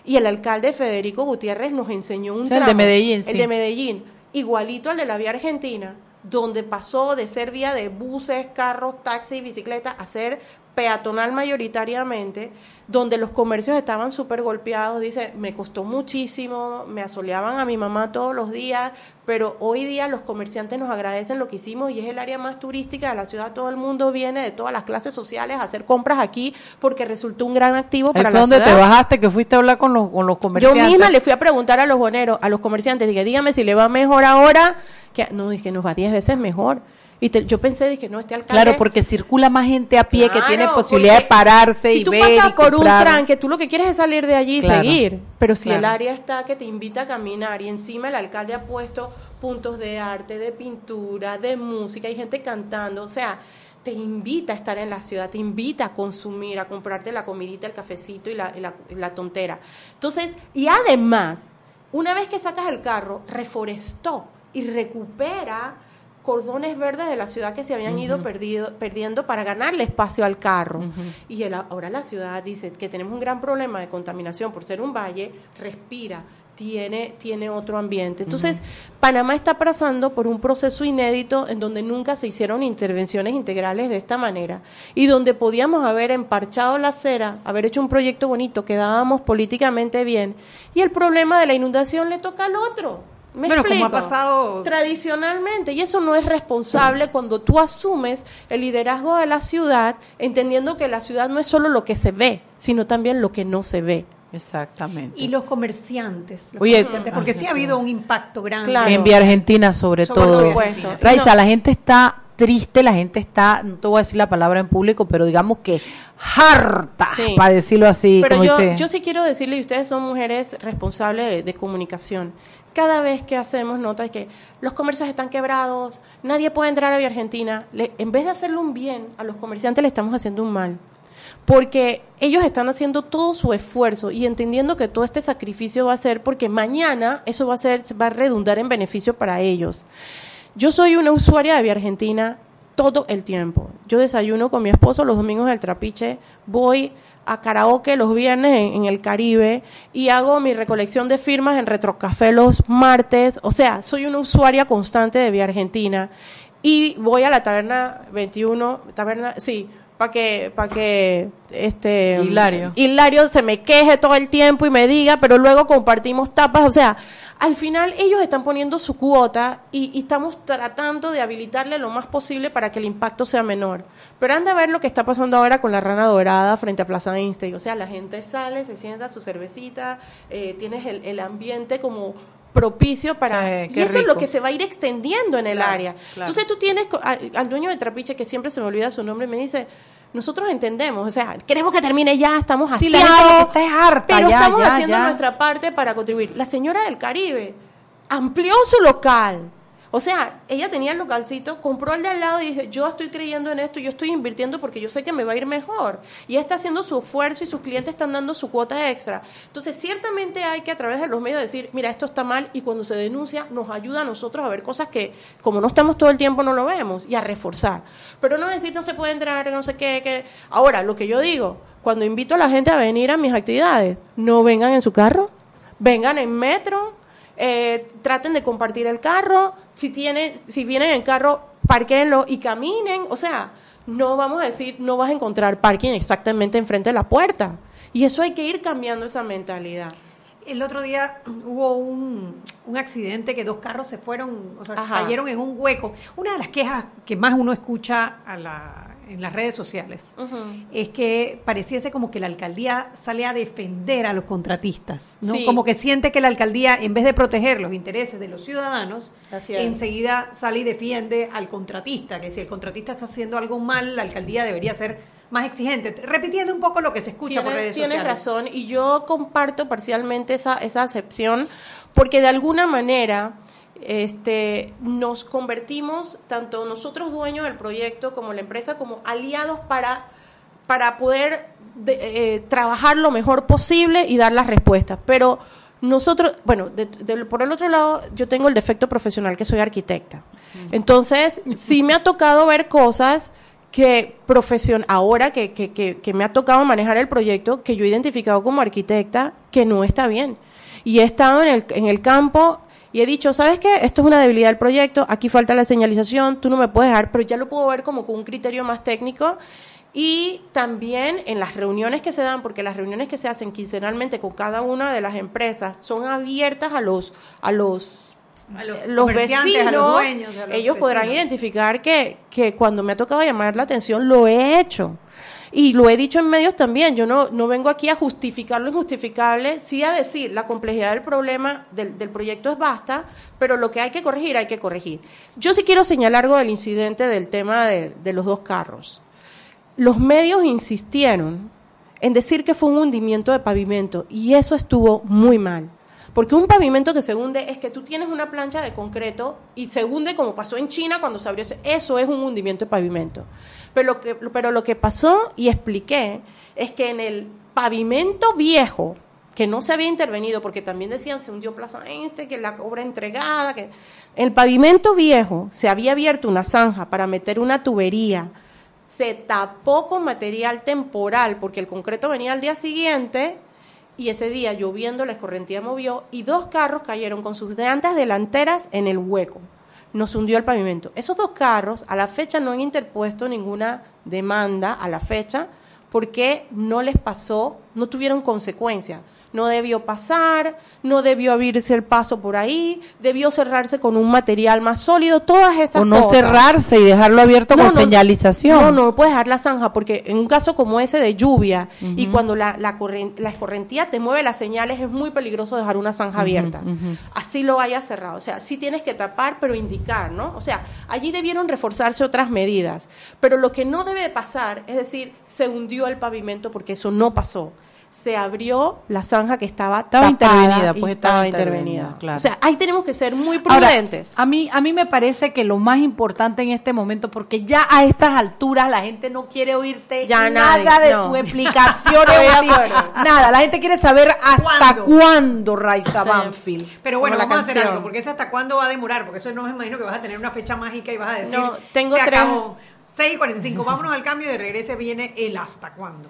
S7: y el alcalde Federico Gutiérrez nos enseñó un
S2: Sí, el de Medellín, sí.
S7: el de Medellín, igualito al de la vía argentina, donde pasó de ser vía de buses, carros, taxis y bicicletas a ser peatonal mayoritariamente, donde los comercios estaban súper golpeados. Dice, me costó muchísimo, me asoleaban a mi mamá todos los días, pero hoy día los comerciantes nos agradecen lo que hicimos y es el área más turística de la ciudad. Todo el mundo viene de todas las clases sociales a hacer compras aquí porque resultó un gran activo
S2: Ahí
S7: para
S2: fue
S7: la
S2: donde
S7: ciudad.
S2: te bajaste, que fuiste a hablar con los, con los
S7: Yo
S2: comerciantes.
S7: misma le fui a preguntar a los boneros, a los comerciantes, dije, dígame si le va mejor ahora. Que, no, dije, nos va 10 veces mejor. Y te- yo pensé, dije, no, este alcalde...
S2: Claro, porque circula más gente a pie que tiene posibilidad de pararse
S7: si
S2: y
S7: tú
S2: ver
S7: pasas
S2: y
S7: por un tranque, tú lo que quieres es salir de allí y
S2: Claro,
S7: seguir. Pero si el área está que te invita a caminar y encima el alcalde ha puesto puntos de arte, de pintura, de música, hay gente cantando, o sea, te invita a estar en la ciudad, te invita a consumir, a comprarte la comidita, el cafecito y la, y la- y la tontera. Entonces, y además, una vez que sacas el carro, reforestó y recupera cordones verdes de la ciudad que se habían ido perdido, perdiendo para ganarle espacio al carro. Y el- ahora la ciudad dice que tenemos un gran problema de contaminación por ser un valle, respira, tiene, tiene otro ambiente. Entonces, Panamá está pasando por un proceso inédito en donde nunca se hicieron intervenciones integrales de esta manera y donde podíamos haber emparchado la acera, haber hecho un proyecto bonito, quedábamos políticamente bien y el problema de la inundación le toca al otro. ¿Me
S3: Bueno, como ha pasado-
S7: tradicionalmente y eso no es responsable cuando tú asumes el liderazgo de la ciudad entendiendo que la ciudad no es solo lo que se ve sino también lo que no se ve
S2: exactamente
S3: Y los comerciantes, los
S2: Oye,
S3: comerciantes, porque sí ha habido un impacto grande.
S2: En Vía Argentina, sobre,
S3: Sobre
S2: todo.
S3: supuesto.
S2: Raiza,
S3: no.
S2: la gente está triste, la gente está, no te voy a decir la palabra en público, pero digamos que harta,
S7: Sí.
S2: para decirlo así.
S7: Pero
S2: como
S7: yo,
S2: dice.
S7: yo sí quiero decirle, y ustedes son mujeres responsables de, de comunicación. Cada vez que hacemos notas de que los comercios están quebrados, nadie puede entrar a Vía Argentina, le- en vez de hacerle un bien a los comerciantes, le estamos haciendo un mal. Porque ellos están haciendo todo su esfuerzo y entendiendo que todo este sacrificio va a ser porque mañana eso va a ser, va a redundar en beneficio para ellos. Yo soy una usuaria de Vía Argentina todo el tiempo. Yo desayuno con mi esposo los domingos del trapiche, voy a karaoke los viernes en, en el Caribe y hago mi recolección de firmas en Retrocafé los martes. O sea, soy una usuaria constante de Vía Argentina y voy a la taberna 21, taberna, sí, para que, para que este
S2: Hilario.
S7: Hilario se me queje todo el tiempo y me diga, pero luego compartimos tapas, o sea, al final ellos están poniendo su cuota y, y estamos tratando de habilitarle lo más posible para que el impacto sea menor. Pero anda a ver lo que está pasando ahora con la rana dorada frente a Plaza Einstein, o sea, la gente sale, se sienta su cervecita, eh, tienes el, el ambiente como propicio para
S2: Sí,
S7: y eso es lo que se va a ir extendiendo en el
S2: Claro,
S7: área.
S2: claro.
S7: Entonces tú tienes al, dueño de Trapiche que siempre se me olvida su nombre y me dice, nosotros entendemos, o sea, queremos que termine ya, estamos
S2: Sí, es harta,
S7: pero
S2: ya,
S7: estamos
S2: ya,
S7: haciendo
S2: ya.
S7: nuestra parte para contribuir. La señora del Caribe amplió su local. O sea, ella tenía el localcito, compró el de al lado y dice, yo estoy creyendo en esto, yo estoy invirtiendo porque yo sé que me va a ir mejor. Y está haciendo su esfuerzo y sus clientes están dando su cuota extra. Entonces, ciertamente hay que a través de los medios decir, mira, esto está mal y cuando se denuncia nos ayuda a nosotros a ver cosas que como no estamos todo el tiempo no lo vemos y a reforzar. Pero no decir no se puede entrar, no sé qué. Ahora, lo que yo digo, cuando invito a la gente a venir a mis actividades, no vengan en su carro, vengan en metro, eh, traten de compartir el carro, si, tienen, si vienen en carro, parquenlo y caminen, o sea, no vamos a decir, no vas a encontrar parking exactamente enfrente de la puerta. Y eso hay que ir cambiando esa mentalidad.
S3: El otro día hubo un, un accidente que dos carros se fueron, o sea, cayeron en un hueco. Una de las quejas que más uno escucha a la, en las redes sociales es que pareciese como que la alcaldía sale a defender a los contratistas, ¿no? Como que siente que la alcaldía, en vez de proteger los intereses de los ciudadanos, enseguida sale y defiende al contratista, que si el contratista está haciendo algo mal, la alcaldía debería ser más exigente. Repitiendo un poco lo que se escucha por redes
S7: sociales. Tienes razón, y yo comparto parcialmente esa, esa acepción, porque de alguna manera este, nos convertimos, tanto nosotros dueños del proyecto como la empresa, como aliados para, para poder eh, trabajar lo mejor posible y dar las respuestas. Pero nosotros, bueno, por el otro lado, yo tengo el defecto profesional que soy arquitecta. Entonces, sí me ha tocado ver cosas que profesión, ahora que, que, que, me ha tocado manejar el proyecto, que yo he identificado como arquitecta, que no está bien. Y he estado en el, en el campo y he dicho, ¿sabes qué? Esto es una debilidad del proyecto, aquí falta la señalización, tú no me puedes dejar, pero ya lo puedo ver como con un criterio más técnico. Y también en las reuniones que se dan, porque las reuniones que se hacen quincenalmente con cada una de las empresas son abiertas a los, a los los, vecinos, ellos podrán identificar que, que cuando me ha tocado llamar la atención lo he hecho. Y lo he dicho en medios también, yo no, no vengo aquí a justificar lo injustificable, sí a decir, la complejidad del problema del, del proyecto es basta, pero lo que hay que corregir, hay que corregir. Yo sí quiero señalar algo del incidente del tema de, de los dos carros. Los medios insistieron en decir que fue un hundimiento de pavimento y eso estuvo muy mal. Porque un pavimento que se hunde es que tú tienes una plancha de concreto y se hunde como pasó en China cuando se abrió. Eso es un hundimiento de pavimento. Pero lo que, pero lo que pasó y expliqué es que en el pavimento viejo, que no se había intervenido, porque también decían se hundió Plaza Este, que la obra entregada, que el pavimento viejo se había abierto una zanja para meter una tubería, se tapó con material temporal, porque el concreto venía al día siguiente, y ese día lloviendo la escorrentía movió y dos carros cayeron con sus llantas delanteras en el hueco. Nos hundió el pavimento. Esos dos carros a la fecha no han interpuesto ninguna demanda a la fecha porque no les pasó, no tuvieron consecuencia no debió pasar, no debió abrirse el paso por ahí, debió cerrarse con un material más sólido, todas esas cosas. O
S2: no cerrarse y dejarlo abierto con señalización.
S7: No, no, no puedes dejar la zanja, porque en un caso como ese de lluvia y cuando la, la, la, escorrentía te mueve las señales, es muy peligroso dejar una zanja abierta. Así lo haya cerrado. O sea, sí tienes que tapar, pero indicar, ¿no? O sea, allí debieron reforzarse otras medidas. Pero lo que no debe pasar, es decir, se hundió el pavimento porque eso no pasó se abrió la zanja que estaba,
S2: estaba intervenida,
S7: pues estaba, intervenida. Claro. O sea, ahí tenemos que ser muy prudentes.
S2: a mí a mí me parece que lo más importante en este momento porque ya a estas alturas la gente no quiere oírte ya nada de tu explicación, nada, la gente quiere saber hasta cuándo, Raiza Banfield.
S3: Pero bueno, vamos a hacer algo, porque es hasta cuándo va a demorar, porque eso no me imagino que vas a tener una fecha mágica y vas a decir,
S7: no, tengo se tres... acabó.
S3: 6.45, vámonos al cambio y de regrese viene el hasta cuándo.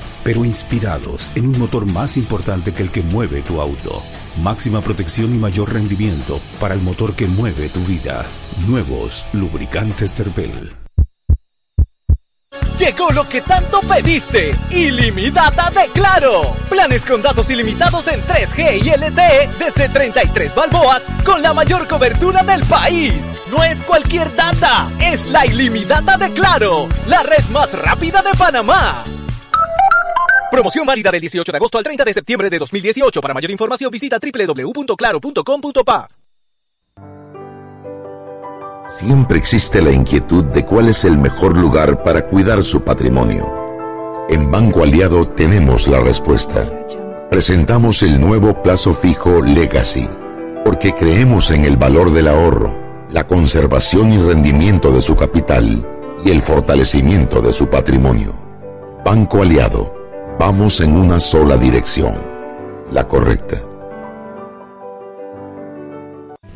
S9: pero inspirados en un motor más importante que el que mueve tu auto Máxima protección y mayor rendimiento para el motor que mueve tu vida. Nuevos lubricantes Terpel.
S8: Llegó lo que tanto pediste. Ilimitada de Claro. Planes con datos ilimitados en 3G y LTE desde 33 balboas con la mayor cobertura del país. No es cualquier data, es la ilimitada de Claro, la red más rápida de Panamá. Promoción válida del 18 de agosto al 30 de septiembre de 2018. Para mayor información visita www.claro.com.pa.
S5: Siempre existe la inquietud de cuál es el mejor lugar para cuidar su patrimonio. En Banco Aliado tenemos la respuesta. Presentamos el nuevo plazo fijo Legacy, porque creemos en el valor del ahorro, la conservación y rendimiento de su capital y el fortalecimiento de su patrimonio. Banco Aliado, vamos en una sola dirección, la correcta.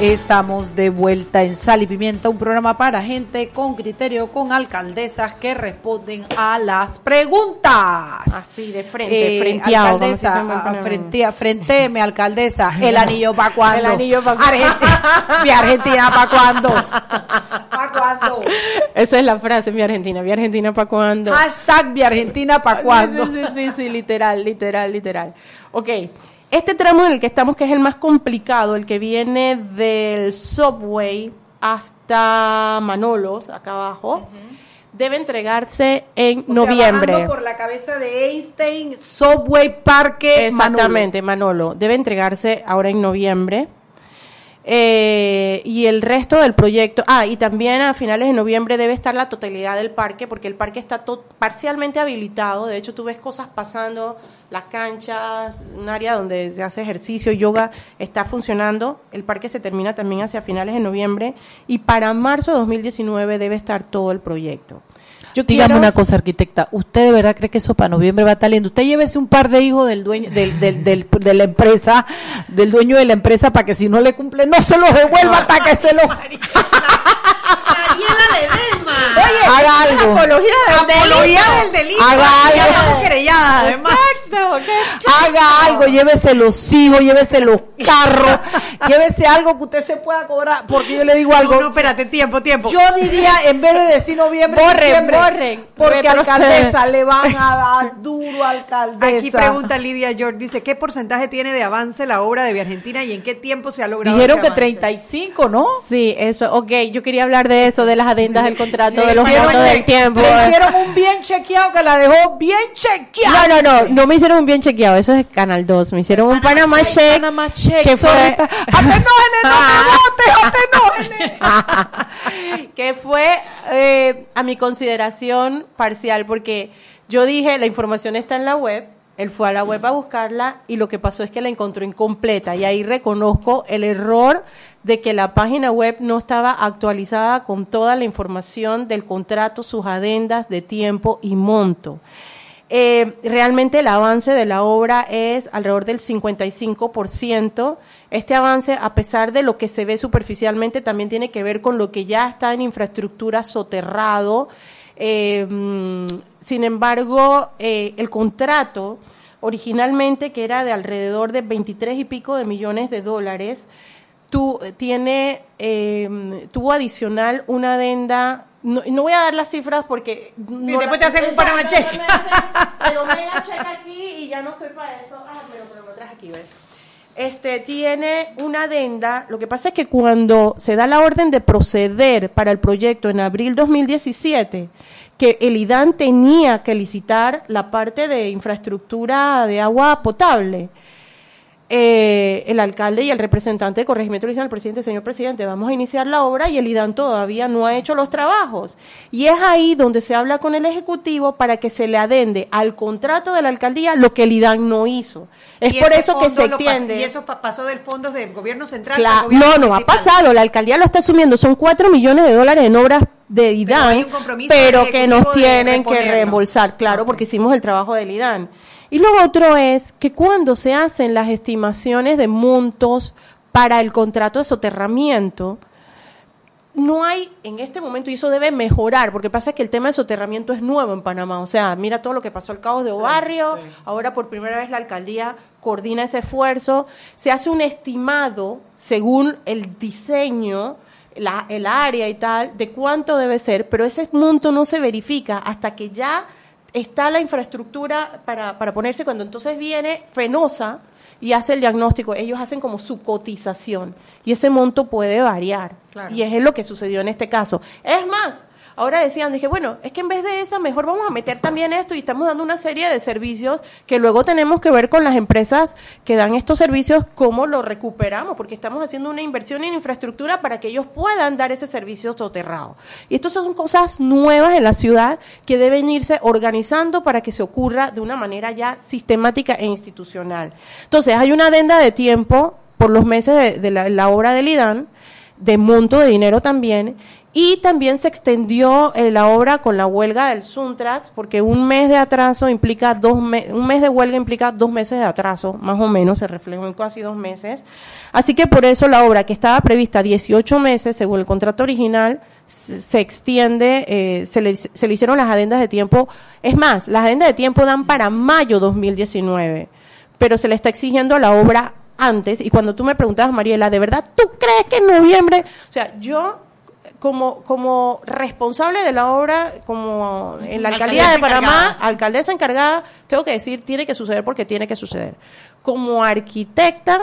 S2: Estamos de vuelta en Sal y Pimienta, un programa para gente con criterio, con alcaldesas que responden a las preguntas.
S7: Así, de frente,
S2: Eh,
S7: dice
S2: alcaldesa,
S7: buen
S2: a- frente, frentéme, alcaldesa. El anillo para cuándo.
S7: El anillo pa' cuándo.
S2: Argentina, mi Argentina para cuándo. ¿Para cuándo?
S7: Esa es la frase, mi Argentina. Mi Argentina, ¿para cuándo?
S2: Hashtag mi Argentina para cuándo.
S7: Sí, sí, sí, sí, sí, literal, literal, literal. Ok, este tramo en el que estamos, que es el más complicado, el que viene del subway hasta Manolos, acá abajo, debe entregarse en
S2: O
S7: noviembre.
S2: por la cabeza de Einstein, Subway, Parque,
S7: Exactamente, Manolo. Debe entregarse ahora en noviembre. Eh, y el resto del proyecto, ah, y también a finales de noviembre debe estar la totalidad del parque, porque el parque está parcialmente habilitado. De hecho, tú ves cosas pasando, las canchas, un área donde se hace ejercicio, yoga, está funcionando. El parque se termina también hacia finales de noviembre. Y para marzo de 2019 debe estar todo el proyecto. Yo
S2: Dígame
S7: quiero-
S2: una cosa, arquitecta. ¿Usted de verdad cree que eso para noviembre va a estar lindo? Usted llévese un par de hijos del dueño del, del, del- de la empresa, del dueño de la empresa, para que si no le cumple, no se los devuelva hasta que se los. Oye, haga algo.
S3: Apología del
S2: Apología
S3: delito.
S2: del delito.
S3: Haga algo.
S2: estamos querelladas, además.
S3: Exacto, ¿qué es
S2: Haga algo, llévese los hijos, llévese los carros, llévese algo que usted se pueda cobrar. Porque yo le digo algo.
S3: No, no, espérate, tiempo, tiempo.
S2: Yo diría, en vez de decir noviembre,
S3: Borren,
S2: diciembre,
S3: borren,
S2: porque alcaldesa le van a dar duro alcaldesa.
S3: Aquí pregunta Lidia George, dice, ¿qué porcentaje tiene de avance la obra de Vía Argentina y en qué tiempo se ha logrado
S2: Dijeron que
S3: avance?
S2: 35, ¿no?
S7: Sí, eso, ok, yo quería hablar de eso, de las adendas del contrato, de los montos del tiempo.
S2: Le hicieron un bien chequeado que la dejó bien chequeada.
S7: No, no, no, no me hicieron un bien chequeado, eso es Canal 2, me hicieron un Panama Check.
S2: Panama Check,
S7: que fue,
S2: Atenógenes, no me
S7: que fue eh, a mi consideración parcial, porque yo dije, la información está en la web, él fue a la web a buscarla y lo que pasó es que la encontró incompleta y ahí reconozco el error de que la página web no estaba actualizada con toda la información del contrato, sus adendas de tiempo y monto. Eh, realmente el avance de la obra es alrededor del 55%. Este avance, a pesar de lo que se ve superficialmente, también tiene que ver con lo que ya está en infraestructura soterrado. Eh, mm, sin embargo, eh, el contrato originalmente, que era de alrededor de 23 y pico de millones de dólares, tu, tiene, tuvo adicional una adenda. No, no voy a dar las cifras porque.
S3: Y después te hacen un Check.
S7: Pero mega check aquí y ya no estoy para eso. Ah, pero, pero lo traje aquí, ¿ves? este tiene una adenda. Lo que pasa es que cuando se da la orden de proceder para el proyecto en abril 2017, que el IDAN tenía que licitar la parte de infraestructura de agua potable. Eh, el alcalde y el representante de corregimiento le dicen al presidente, señor presidente, vamos a iniciar la obra y el IDAN todavía no ha hecho los trabajos. Y es ahí donde se habla con el Ejecutivo para que se le adende al contrato de la alcaldía lo que el IDAN no hizo. Es por eso que se extiende.
S3: Y eso pa- pasó del fondo del gobierno central.
S7: Claro,
S3: al gobierno
S7: no, no ha pasado. La alcaldía lo está asumiendo. Son cuatro millones de dólares en obras de IDAN, pero que nos tienen que reembolsar, claro, porque hicimos el trabajo del IDAN. Y lo otro es que cuando se hacen las estimaciones de montos para el contrato de soterramiento, no hay en este momento, y eso debe mejorar, porque pasa que el tema de soterramiento es nuevo en Panamá. O sea, mira todo lo que pasó al caos de Barrio, ahora por primera vez la alcaldía coordina ese esfuerzo, se hace un estimado según el diseño, la, el área y tal, de cuánto debe ser, pero ese monto no se verifica hasta que ya está la infraestructura para, para ponerse, cuando entonces viene Fenosa y hace el diagnóstico, ellos hacen como su cotización y ese monto puede variar.
S3: Claro.
S7: Y es lo que sucedió en este caso. Es más, ahora decían, dije, bueno, es que en vez de esa, mejor vamos a meter también esto y estamos dando una serie de servicios que luego tenemos que ver con las empresas que dan estos servicios, cómo lo recuperamos, porque estamos haciendo una inversión en infraestructura para que ellos puedan dar ese servicio soterrado. Y estas son cosas nuevas en la ciudad que deben irse organizando para que se ocurra de una manera ya sistemática e institucional. Entonces, hay una adenda de tiempo por los meses de, la, la obra del IDAN, de monto de dinero también, y también se extendió eh, la obra con la huelga del Suntrax, porque un mes de atraso implica dos me- un mes de huelga implica dos meses de atraso, más o menos, se reflejó en casi dos meses. Así que por eso la obra que estaba prevista 18 meses, según el contrato original, se, extiende, eh, se, le, se le hicieron las adendas de tiempo. Es más, las adendas de tiempo dan para mayo 2019, pero se le está exigiendo a la obra antes. Y cuando tú me preguntabas, Mariela, ¿de verdad tú crees que en noviembre? O sea, yo como, como responsable de la obra, como en la alcaldía
S3: Alcaldesa
S7: de Panamá,
S3: encargada.
S7: alcaldesa encargada, tengo que decir, tiene que suceder porque tiene que suceder. Como arquitecta,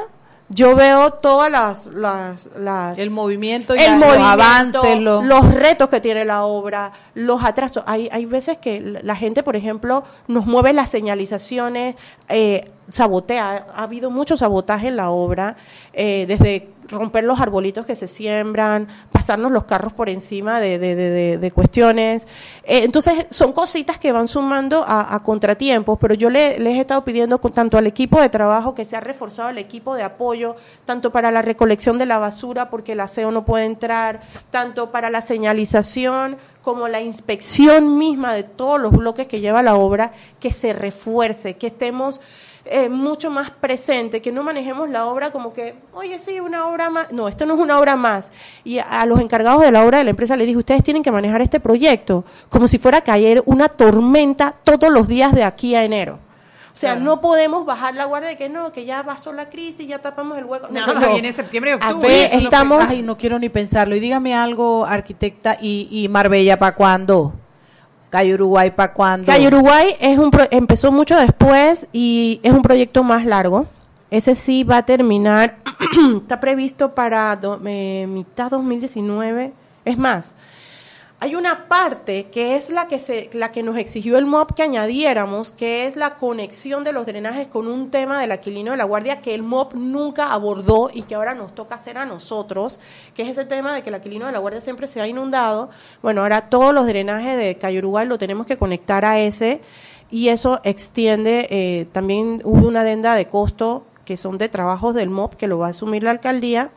S7: yo veo todas las... las, las
S2: El movimiento y
S7: el
S2: la- los
S7: movimiento,
S2: avances, los-
S7: los retos que tiene la obra, los atrasos. Hay, hay veces que la la gente, por ejemplo, nos mueve las señalizaciones, eh, sabotea. Ha habido mucho sabotaje en la obra, eh, desde romper los arbolitos que se siembran, pasarnos los carros por encima de, de- de- de- cuestiones. Eh, entonces, son cositas que van sumando a, a contratiempos, pero yo le- les he estado pidiendo con- tanto al equipo de trabajo que se ha reforzado el equipo de apoyo, tanto para la recolección de la basura, porque el aseo no puede entrar, tanto para la señalización como la inspección misma de todos los bloques que lleva la obra, que se refuerce, que estemos eh, mucho más presentes, que no manejemos la obra como que, oye, sí, una obra más. No, esto no es una obra más. Y a, a los encargados de la obra de la empresa les dije, ustedes tienen que manejar este proyecto como si fuera a caer una tormenta todos los días de aquí a enero. O sea, no podemos bajar la guardia de que no, que ya pasó la crisis, ya tapamos el hueco.
S3: No, no, viene septiembre y octubre.
S7: estamos...
S2: ay, no quiero ni pensarlo. Y dígame algo, arquitecta, y, y Marbella, ¿para cuándo? Calle Uruguay, ¿para cuándo?
S7: Calle Uruguay es un pro- empezó mucho después y es un proyecto más largo. Ese sí va a terminar, está previsto para do- eh, mitad 2019. Es más, hay una parte que es la que se, la que nos exigió el MOB que añadiéramos, que es la conexión de los drenajes con un tema del Aquilino de la Guardia que el MOB nunca abordó y que ahora nos toca hacer a nosotros, que es ese tema de que el Aquilino de la Guardia siempre se ha inundado. Bueno, ahora todos los drenajes de Calle Uruguay lo tenemos que conectar a ese y eso extiende, eh, también hubo una adenda de costo que son de trabajos del MOB que lo va a asumir la alcaldía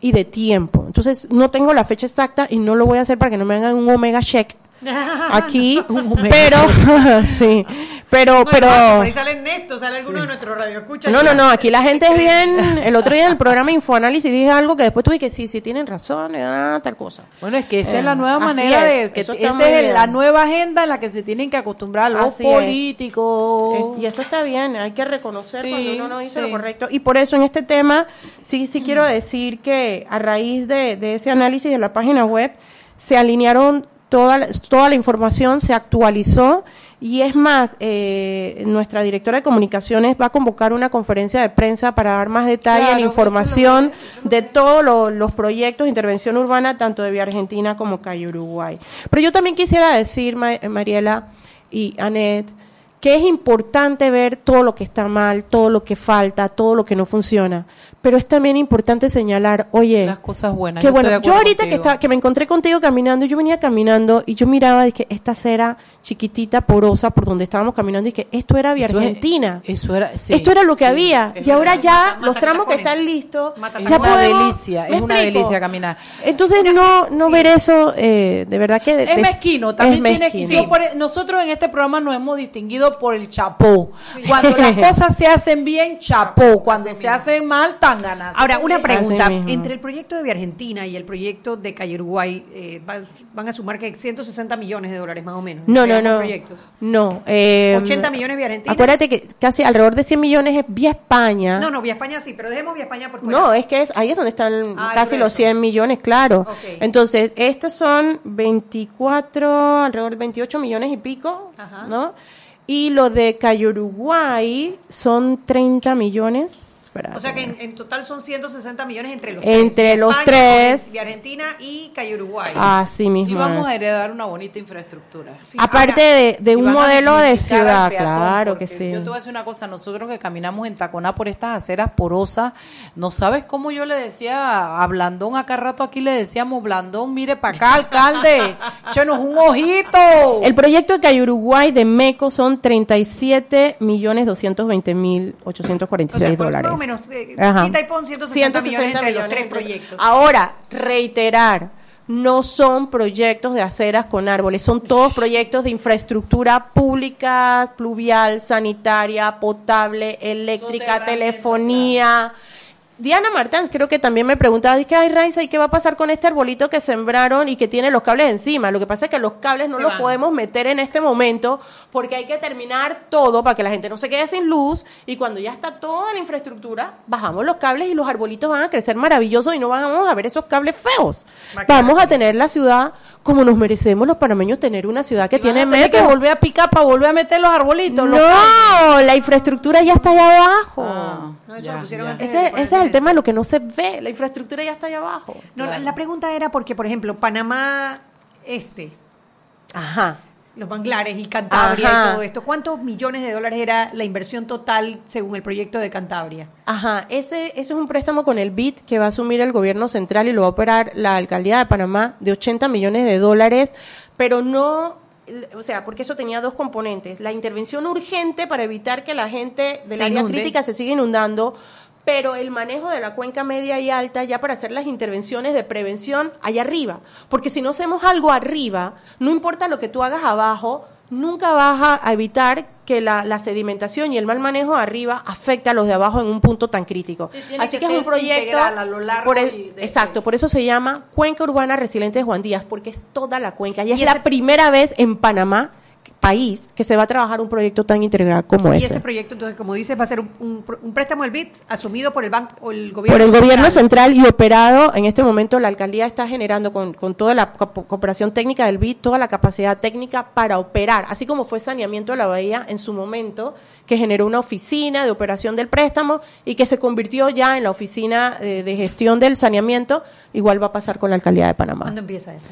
S7: y de tiempo. Entonces, no tengo la fecha exacta y no lo voy a hacer para que no me hagan un omega check aquí, pero sí, pero
S3: No,
S7: pero
S3: por ahí sale Ernesto, sale alguno de nuestros radioescuchas.
S7: no, no, no, aquí la gente es bien. El otro día en el programa Infoanálisis dije algo que después tuve que sí, sí tienen razón, ah, tal cosa.
S2: Bueno, es que esa
S7: Eh,
S2: es la nueva
S7: así
S2: manera
S7: es,
S2: de que esa es la nueva agenda en la que se tienen que acostumbrar los
S7: Así
S2: políticos.
S7: Eh, y eso está bien, hay que reconocer
S2: Sí,
S7: cuando uno no dice
S2: sí.
S7: lo correcto. Y por eso en este tema sí, sí quiero decir que a raíz de, de ese análisis de la página web se alinearon toda, la- toda la información, se actualizó Y es más, eh, nuestra directora de comunicaciones va a convocar una conferencia de prensa para dar más detalle
S2: Claro,
S7: en
S2: eso
S7: información de todos lo- los proyectos de intervención urbana, tanto de Vía Argentina como Calle Uruguay. Pero yo también quisiera decir, Ma- Mariela y Anet, que es importante ver todo lo que está mal, todo lo que falta, todo lo que no funciona. Pero es también importante señalar, oye,
S2: Las cosas buenas.
S7: que
S2: yo
S7: bueno, yo ahorita que,
S2: contigo.
S7: estaba, que me encontré contigo caminando, yo venía caminando y yo miraba que esta acera chiquitita, porosa, por donde estábamos caminando, y que esto era Vía
S2: Eso es-
S7: Argentina.
S2: Eso era, sí,
S7: esto era lo que
S2: sí,
S7: había.
S2: es
S7: Y ahora ya los tramos que están listos,
S2: Es
S7: ya
S2: una
S7: podemos-
S2: delicia,
S7: ¿me
S2: es una
S7: explico?
S2: delicia caminar.
S7: Entonces no, no ver eso, eh, de verdad que...
S2: Es
S7: des-
S2: mezquino, también
S7: es mezquino.
S2: yo por- e, nosotros en este programa nos hemos distinguido por el chapó. Cuando las cosas se hacen bien, chapó. Cuando se hacen mal, tan ganas.
S3: Ahora, una pregunta. Entre el proyecto de Vía Argentina y el proyecto de Calle Uruguay, eh, va- van a sumar que 160 millones de dólares más o menos.
S7: No, no, no.
S3: proyectos.
S7: No. eh,
S3: 80 millones Vía Argentina.
S7: Acuérdate que casi alrededor de 100 millones es vía España.
S3: No, no, Vía España sí, pero dejemos Vía España por fuera.
S7: No, es que es, ahí es donde están
S3: Ah,
S7: casi los
S3: resto.
S7: 100 millones, claro. Entonces, estos son 24, alrededor de 28 millones y pico,
S3: Ajá.
S7: ¿no? Y lo de Calle Uruguay son 30 millones. Espérate.
S3: O sea que en, en total son 160 millones entre los
S7: Entre
S3: tres. Vía
S7: los
S3: España,
S7: tres.
S3: Vía Argentina y Calle Uruguay.
S7: Así mismo.
S2: Y vamos
S7: es.
S2: a heredar una bonita infraestructura.
S7: Aparte de, de un modelo de ciudad,
S2: peatón,
S7: claro que sí.
S2: Yo te voy a decir una cosa, nosotros que caminamos en Taconá por estas aceras porosas, no sabes cómo yo le decía a Blandón, acá rato aquí le decíamos, Blandón, mire para acá, alcalde, échenos un ojito.
S7: El proyecto de Calle Uruguay de MECO son 37 millones 220 mil 846
S3: O sea, por-
S7: dólares.
S3: Más o menos, eh,
S7: Ajá.
S3: quita y pon 160 millones entre los tres
S7: entre-
S3: proyectos.
S7: Ahora, reiterar, no son proyectos de aceras con árboles, son todos proyectos de infraestructura pública, pluvial, sanitaria, potable, eléctrica, telefonía. Diana Martans creo que también me preguntaba, dije, ay Raiza, ¿y qué va a pasar con este arbolito que sembraron y que tiene los cables encima? Lo que pasa es que los cables no
S3: Se
S7: los
S3: van.
S7: podemos meter en este momento porque hay que terminar todo para que la gente no se quede sin luz y cuando ya está toda la infraestructura, bajamos los cables y los arbolitos van a crecer maravillosos y no vamos a ver esos cables feos. Vamos a tener la ciudad como nos merecemos los panameños tener una ciudad que tiene metro.
S2: que volver a picar para volver a meter los arbolitos. los
S7: No, la infraestructura ya está allá abajo.
S2: Ah,
S3: No,
S2: ya, ya.
S7: Ese, ese es el
S3: en-
S7: tema de lo que no se ve. La infraestructura ya está allá abajo.
S3: No, la, la pregunta era porque, por ejemplo, Panamá Este,
S7: Ajá.
S3: los manglares y Cantabria
S7: Ajá.
S3: y todo esto, ¿cuántos millones de dólares era la inversión total según el proyecto de Cantabria?
S7: Ajá, ese, ese es un préstamo con el BID que va a asumir el gobierno central y lo va a operar la alcaldía de Panamá de 80 millones de dólares, pero no, o sea, porque eso tenía dos componentes. La intervención urgente para evitar que la gente del
S3: Se
S7: área
S3: inunde.
S7: crítica se siga inundando, pero el manejo de la cuenca media y alta ya para hacer las intervenciones de prevención allá arriba. Porque si no hacemos algo arriba, no importa lo que tú hagas abajo, nunca vas a- evitar que la, la sedimentación y el mal manejo arriba afecte a los de abajo en un punto tan crítico.
S2: Sí,
S7: Así
S2: que
S7: que, es un proyecto
S2: a lo largo
S7: por
S2: de-
S7: exacto, por eso se llama Cuenca Urbana Resiliente de Juan Díaz, porque es toda la cuenca y es la primera vez en Panamá país que se va a trabajar un proyecto tan integral como
S3: Y
S7: ese.
S3: ese proyecto, entonces, como dices, va a ser un, un- un préstamo del BID asumido por el banco o el gobierno
S7: por el gobierno
S3: central.
S7: y operado, en este momento la alcaldía está generando con, con toda la co- cooperación técnica del BID, toda la capacidad técnica para operar, así como fue saneamiento de la bahía en su momento, que generó una oficina de operación del préstamo y que se convirtió ya en la oficina eh, de gestión del saneamiento, igual va a pasar con la alcaldía de Panamá.
S3: ¿Cuándo empieza eso?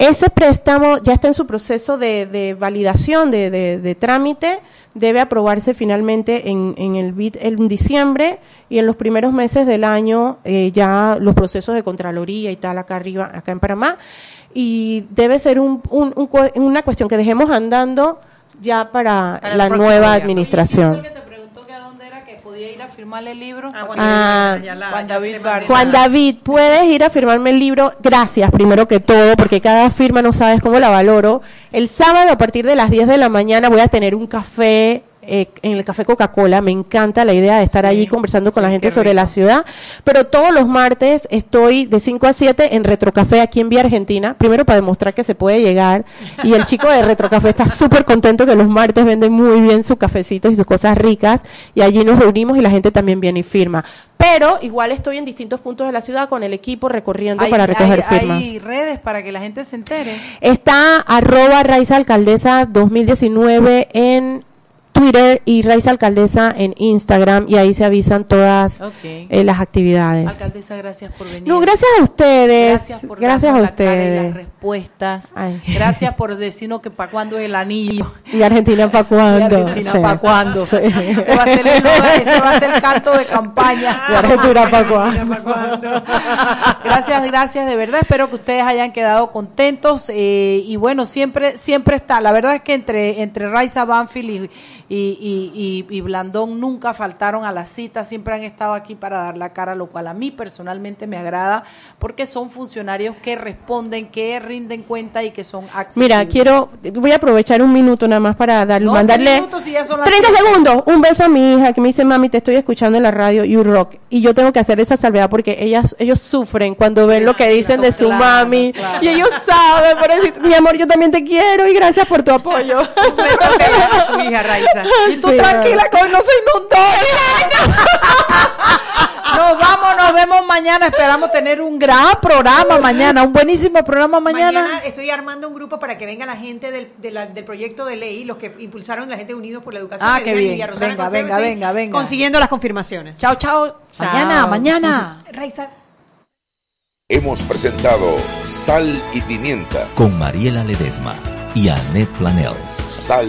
S7: Ese préstamo ya está en su proceso de, de validación, de, de- de trámite, debe aprobarse finalmente en, en el BID en diciembre y en los primeros meses del año eh, ya los procesos de Contraloría y tal acá arriba, acá en Panamá. Y debe ser un- un- un cu- una cuestión que dejemos andando ya para, la nueva administración.
S2: Podía ir a firmarle el libro?
S7: Ah,
S2: Juan David.
S7: Juan David, puedes ir a firmarme el libro. Gracias, primero que todo, porque cada firma no sabes cómo la valoro. El sábado a partir de las 10 de la mañana voy a tener un café eh, en el Café Coca-Cola. Me encanta la idea de estar allí conversando con la gente sobre la ciudad. Pero todos los martes estoy de 5 a 7 en Retrocafé aquí en Vía Argentina. Primero para demostrar que se puede llegar. Y el chico de Retrocafé está súper contento que los martes venden muy bien sus cafecitos y sus cosas ricas. Y allí nos reunimos y la gente también viene y firma. Pero igual estoy en distintos puntos de la ciudad con el equipo recorriendo
S2: Hay-
S7: para recoger
S2: hay-
S7: firmas.
S2: Hay redes para que la gente se entere.
S7: Está arroba Raiza Alcaldesa 2019 en Twitter y Raiza Alcaldesa en Instagram y ahí se avisan todas eh, las actividades.
S2: Alcaldesa, gracias por venir.
S7: No, gracias a ustedes.
S2: Gracias por
S7: Gracias a ustedes.
S2: las respuestas.
S7: Ay.
S2: Gracias por decirnos que para cuándo es el anillo.
S7: ¿Y Argentina para cuándo?
S2: Y Argentina
S7: Sí.
S2: para cuándo.
S7: Sí.
S2: Ese va a ser el ese va a ser el canto de campaña.
S7: ¿Y Argentina para cuándo?
S2: Gracias, gracias, de verdad. Espero que ustedes hayan quedado contentos. eh, y bueno, siempre, siempre está. La verdad es que entre, entre Raiza Banfield y, y, y- y- y Blandón nunca faltaron a la cita, siempre han estado aquí para dar la cara, lo cual a mí personalmente me agrada, porque son funcionarios que responden, que rinden cuenta y que son accesibles.
S7: Mira, quiero, voy a aprovechar un minuto nada más para darle,
S2: No,
S7: mandarle
S2: minutos y ya son las
S7: 30
S2: siete.
S7: segundos, un beso a mi hija que me dice, mami, te estoy escuchando en la radio You Rock. Y yo tengo que hacer esa salvedad porque ellas, ellos sufren cuando ven lo que dicen de su
S2: claro,
S7: mami.
S2: claro.
S7: Y ellos saben, por decir, mi amor, yo también te quiero y gracias por tu apoyo.
S3: a tu hija, Raiza.
S2: Y tú tranquila que hoy no se inundó. Nos vamos, nos vemos mañana. Esperamos tener un gran programa mañana, un buenísimo programa mañana.
S3: Mañana estoy armando un grupo para que venga la gente del, de la- del proyecto de ley, los que impulsaron la gente Unidos por la Educación.
S2: Ah, qué bien. Venga, venga, venga, venga.
S3: Consiguiendo las confirmaciones.
S2: Chao, chao. Mañana, mañana.
S3: Raiza.
S5: Hemos presentado Sal y Pimienta.
S4: Con Mariela Ledesma y Annette Planels.
S5: Sal